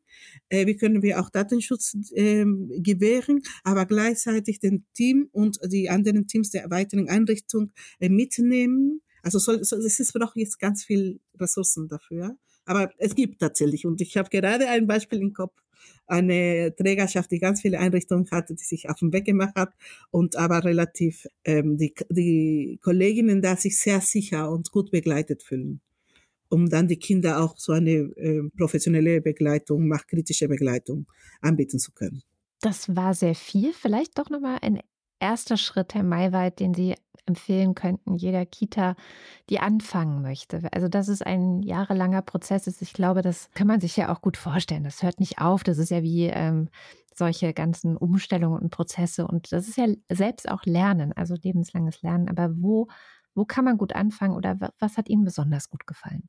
äh, wie können wir auch Datenschutz äh, gewähren, aber gleichzeitig den Team und die anderen Teams der weiteren Einrichtung äh, mitnehmen. Also soll, soll, es ist doch jetzt ganz viel Ressourcen dafür. Aber es gibt tatsächlich. Und ich habe gerade ein Beispiel im Kopf, eine Trägerschaft, die ganz viele Einrichtungen hatte, die sich auf den Weg gemacht hat und aber relativ ähm, die, die Kolleginnen da sich sehr sicher und gut begleitet fühlen, um dann die Kinder auch so eine äh, professionelle Begleitung, machtkritische Begleitung anbieten zu können. Das war sehr viel. Vielleicht doch nochmal ein erster Schritt, Herr Maywald, den Sie empfehlen könnten, jeder Kita, die anfangen möchte? Also, dass es ein jahrelanger Prozess ist, ich glaube, das kann man sich ja auch gut vorstellen. Das hört nicht auf. Das ist ja wie ähm, solche ganzen Umstellungen und Prozesse. Und das ist ja selbst auch Lernen, also lebenslanges Lernen. Aber wo, wo kann man gut anfangen oder was hat Ihnen besonders gut gefallen?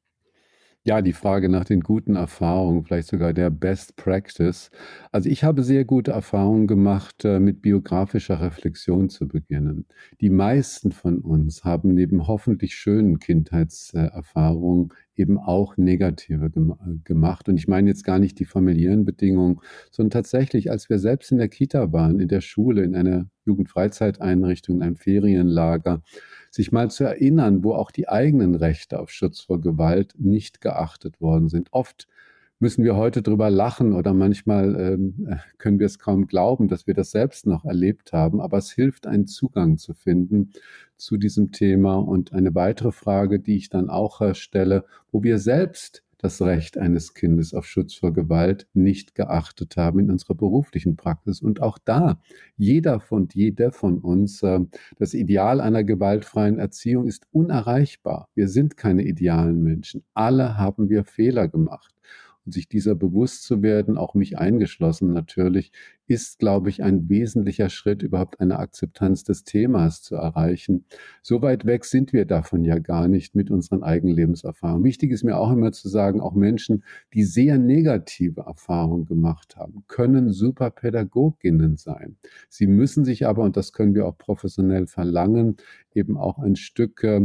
Ja, die Frage nach den guten Erfahrungen, vielleicht sogar der Best Practice. Also ich habe sehr gute Erfahrungen gemacht, äh, mit biografischer Reflexion zu beginnen. Die meisten von uns haben neben hoffentlich schönen Kindheitserfahrungen eben auch negative gemacht. Und ich meine jetzt gar nicht die familiären Bedingungen, sondern tatsächlich, als wir selbst in der Kita waren, in der Schule, in einer Jugendfreizeiteinrichtung, in einem Ferienlager, sich mal zu erinnern, wo auch die eigenen Rechte auf Schutz vor Gewalt nicht geachtet worden sind. Oft müssen wir heute drüber lachen oder manchmal ähm, können wir es kaum glauben, dass wir das selbst noch erlebt haben. Aber es hilft, einen Zugang zu finden zu diesem Thema. Und eine weitere Frage, die ich dann auch äh, stelle, wo wir selbst das Recht eines Kindes auf Schutz vor Gewalt nicht geachtet haben in unserer beruflichen Praxis. Und auch da, jeder von jeder von uns, äh, das Ideal einer gewaltfreien Erziehung ist unerreichbar. Wir sind keine idealen Menschen. Alle haben wir Fehler gemacht. Und sich dieser bewusst zu werden, auch mich eingeschlossen natürlich, ist, glaube ich, ein wesentlicher Schritt, überhaupt eine Akzeptanz des Themas zu erreichen. So weit weg sind wir davon ja gar nicht mit unseren eigenen Lebenserfahrungen. Wichtig ist mir auch immer zu sagen, auch Menschen, die sehr negative Erfahrungen gemacht haben, können super Pädagoginnen sein. Sie müssen sich aber, und das können wir auch professionell verlangen, eben auch ein Stück äh,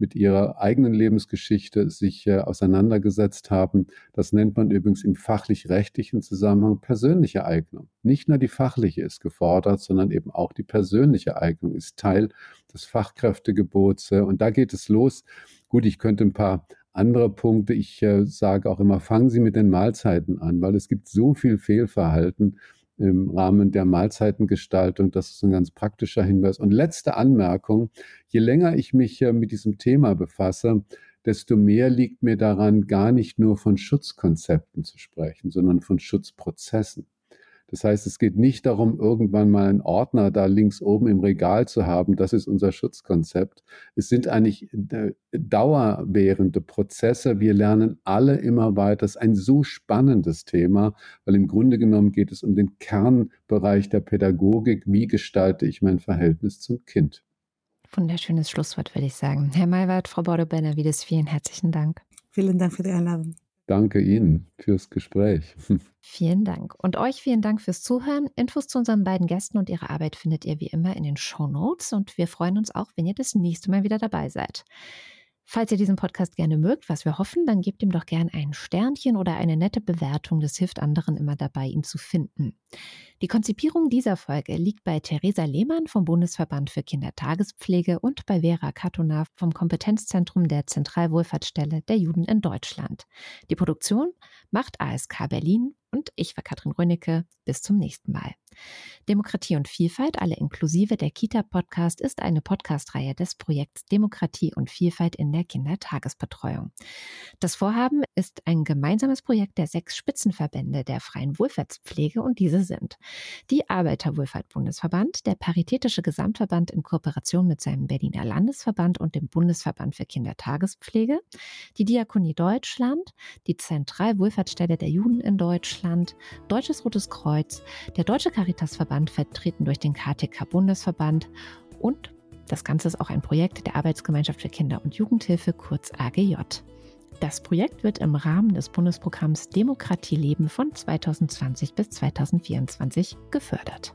mit ihrer eigenen Lebensgeschichte sich äh, auseinandergesetzt haben. Das nennt man übrigens im fachlich-rechtlichen Zusammenhang persönliche Eignung. Nicht nur die fachliche ist gefordert, sondern eben auch die persönliche Eignung ist Teil des Fachkräftegebots. Und da geht es los. Gut, ich könnte ein paar andere Punkte. Ich äh, sage auch immer, fangen Sie mit den Mahlzeiten an, weil es gibt so viel Fehlverhalten im Rahmen der Mahlzeitengestaltung. Das ist ein ganz praktischer Hinweis. Und letzte Anmerkung, je länger ich mich äh, mit diesem Thema befasse, desto mehr liegt mir daran, gar nicht nur von Schutzkonzepten zu sprechen, sondern von Schutzprozessen. Das heißt, es geht nicht darum, irgendwann mal einen Ordner da links oben im Regal zu haben. Das ist unser Schutzkonzept. Es sind eigentlich äh, dauerwährende Prozesse. Wir lernen alle immer weiter. Das ist ein so spannendes Thema, weil im Grunde genommen geht es um den Kernbereich der Pädagogik. Wie gestalte ich mein Verhältnis zum Kind? Wunderschönes Schlusswort, würde ich sagen. Herr Maywald, Frau Bordo-Benavides, vielen herzlichen Dank. Vielen Dank für die Einladung. Danke Ihnen fürs Gespräch. Vielen Dank. Und euch vielen Dank fürs Zuhören. Infos zu unseren beiden Gästen und ihrer Arbeit findet ihr wie immer in den Show Notes. Und wir freuen uns auch, wenn ihr das nächste Mal wieder dabei seid. Falls ihr diesen Podcast gerne mögt, was wir hoffen, dann gebt ihm doch gerne ein Sternchen oder eine nette Bewertung. Das hilft anderen immer dabei, ihn zu finden. Die Konzipierung dieser Folge liegt bei Theresa Lehmann vom Bundesverband für Kindertagespflege und bei Vera Katona vom Kompetenzzentrum der Zentralwohlfahrtsstelle der Juden in Deutschland. Die Produktion macht ASK Berlin und ich war Katrin Rönnecke. Bis zum nächsten Mal. Demokratie und Vielfalt, alle inklusive der Kita-Podcast, ist eine Podcast-Reihe des Projekts Demokratie und Vielfalt in der Kindertagesbetreuung. Das Vorhaben ist ein gemeinsames Projekt der sechs Spitzenverbände der freien Wohlfahrtspflege und diese sind die Arbeiterwohlfahrt-Bundesverband, der Paritätische Gesamtverband in Kooperation mit seinem Berliner Landesverband und dem Bundesverband für Kindertagespflege, die Diakonie Deutschland, die Zentralwohlfahrtsstelle der Juden in Deutschland, Deutsches Rotes Kreuz, der Deutsche Caritasverband, vertreten durch den KTK-Bundesverband und das Ganze ist auch ein Projekt der Arbeitsgemeinschaft für Kinder- und Jugendhilfe, kurz AGJ. Das Projekt wird im Rahmen des Bundesprogramms Demokratie leben von 2020 bis 2024 gefördert.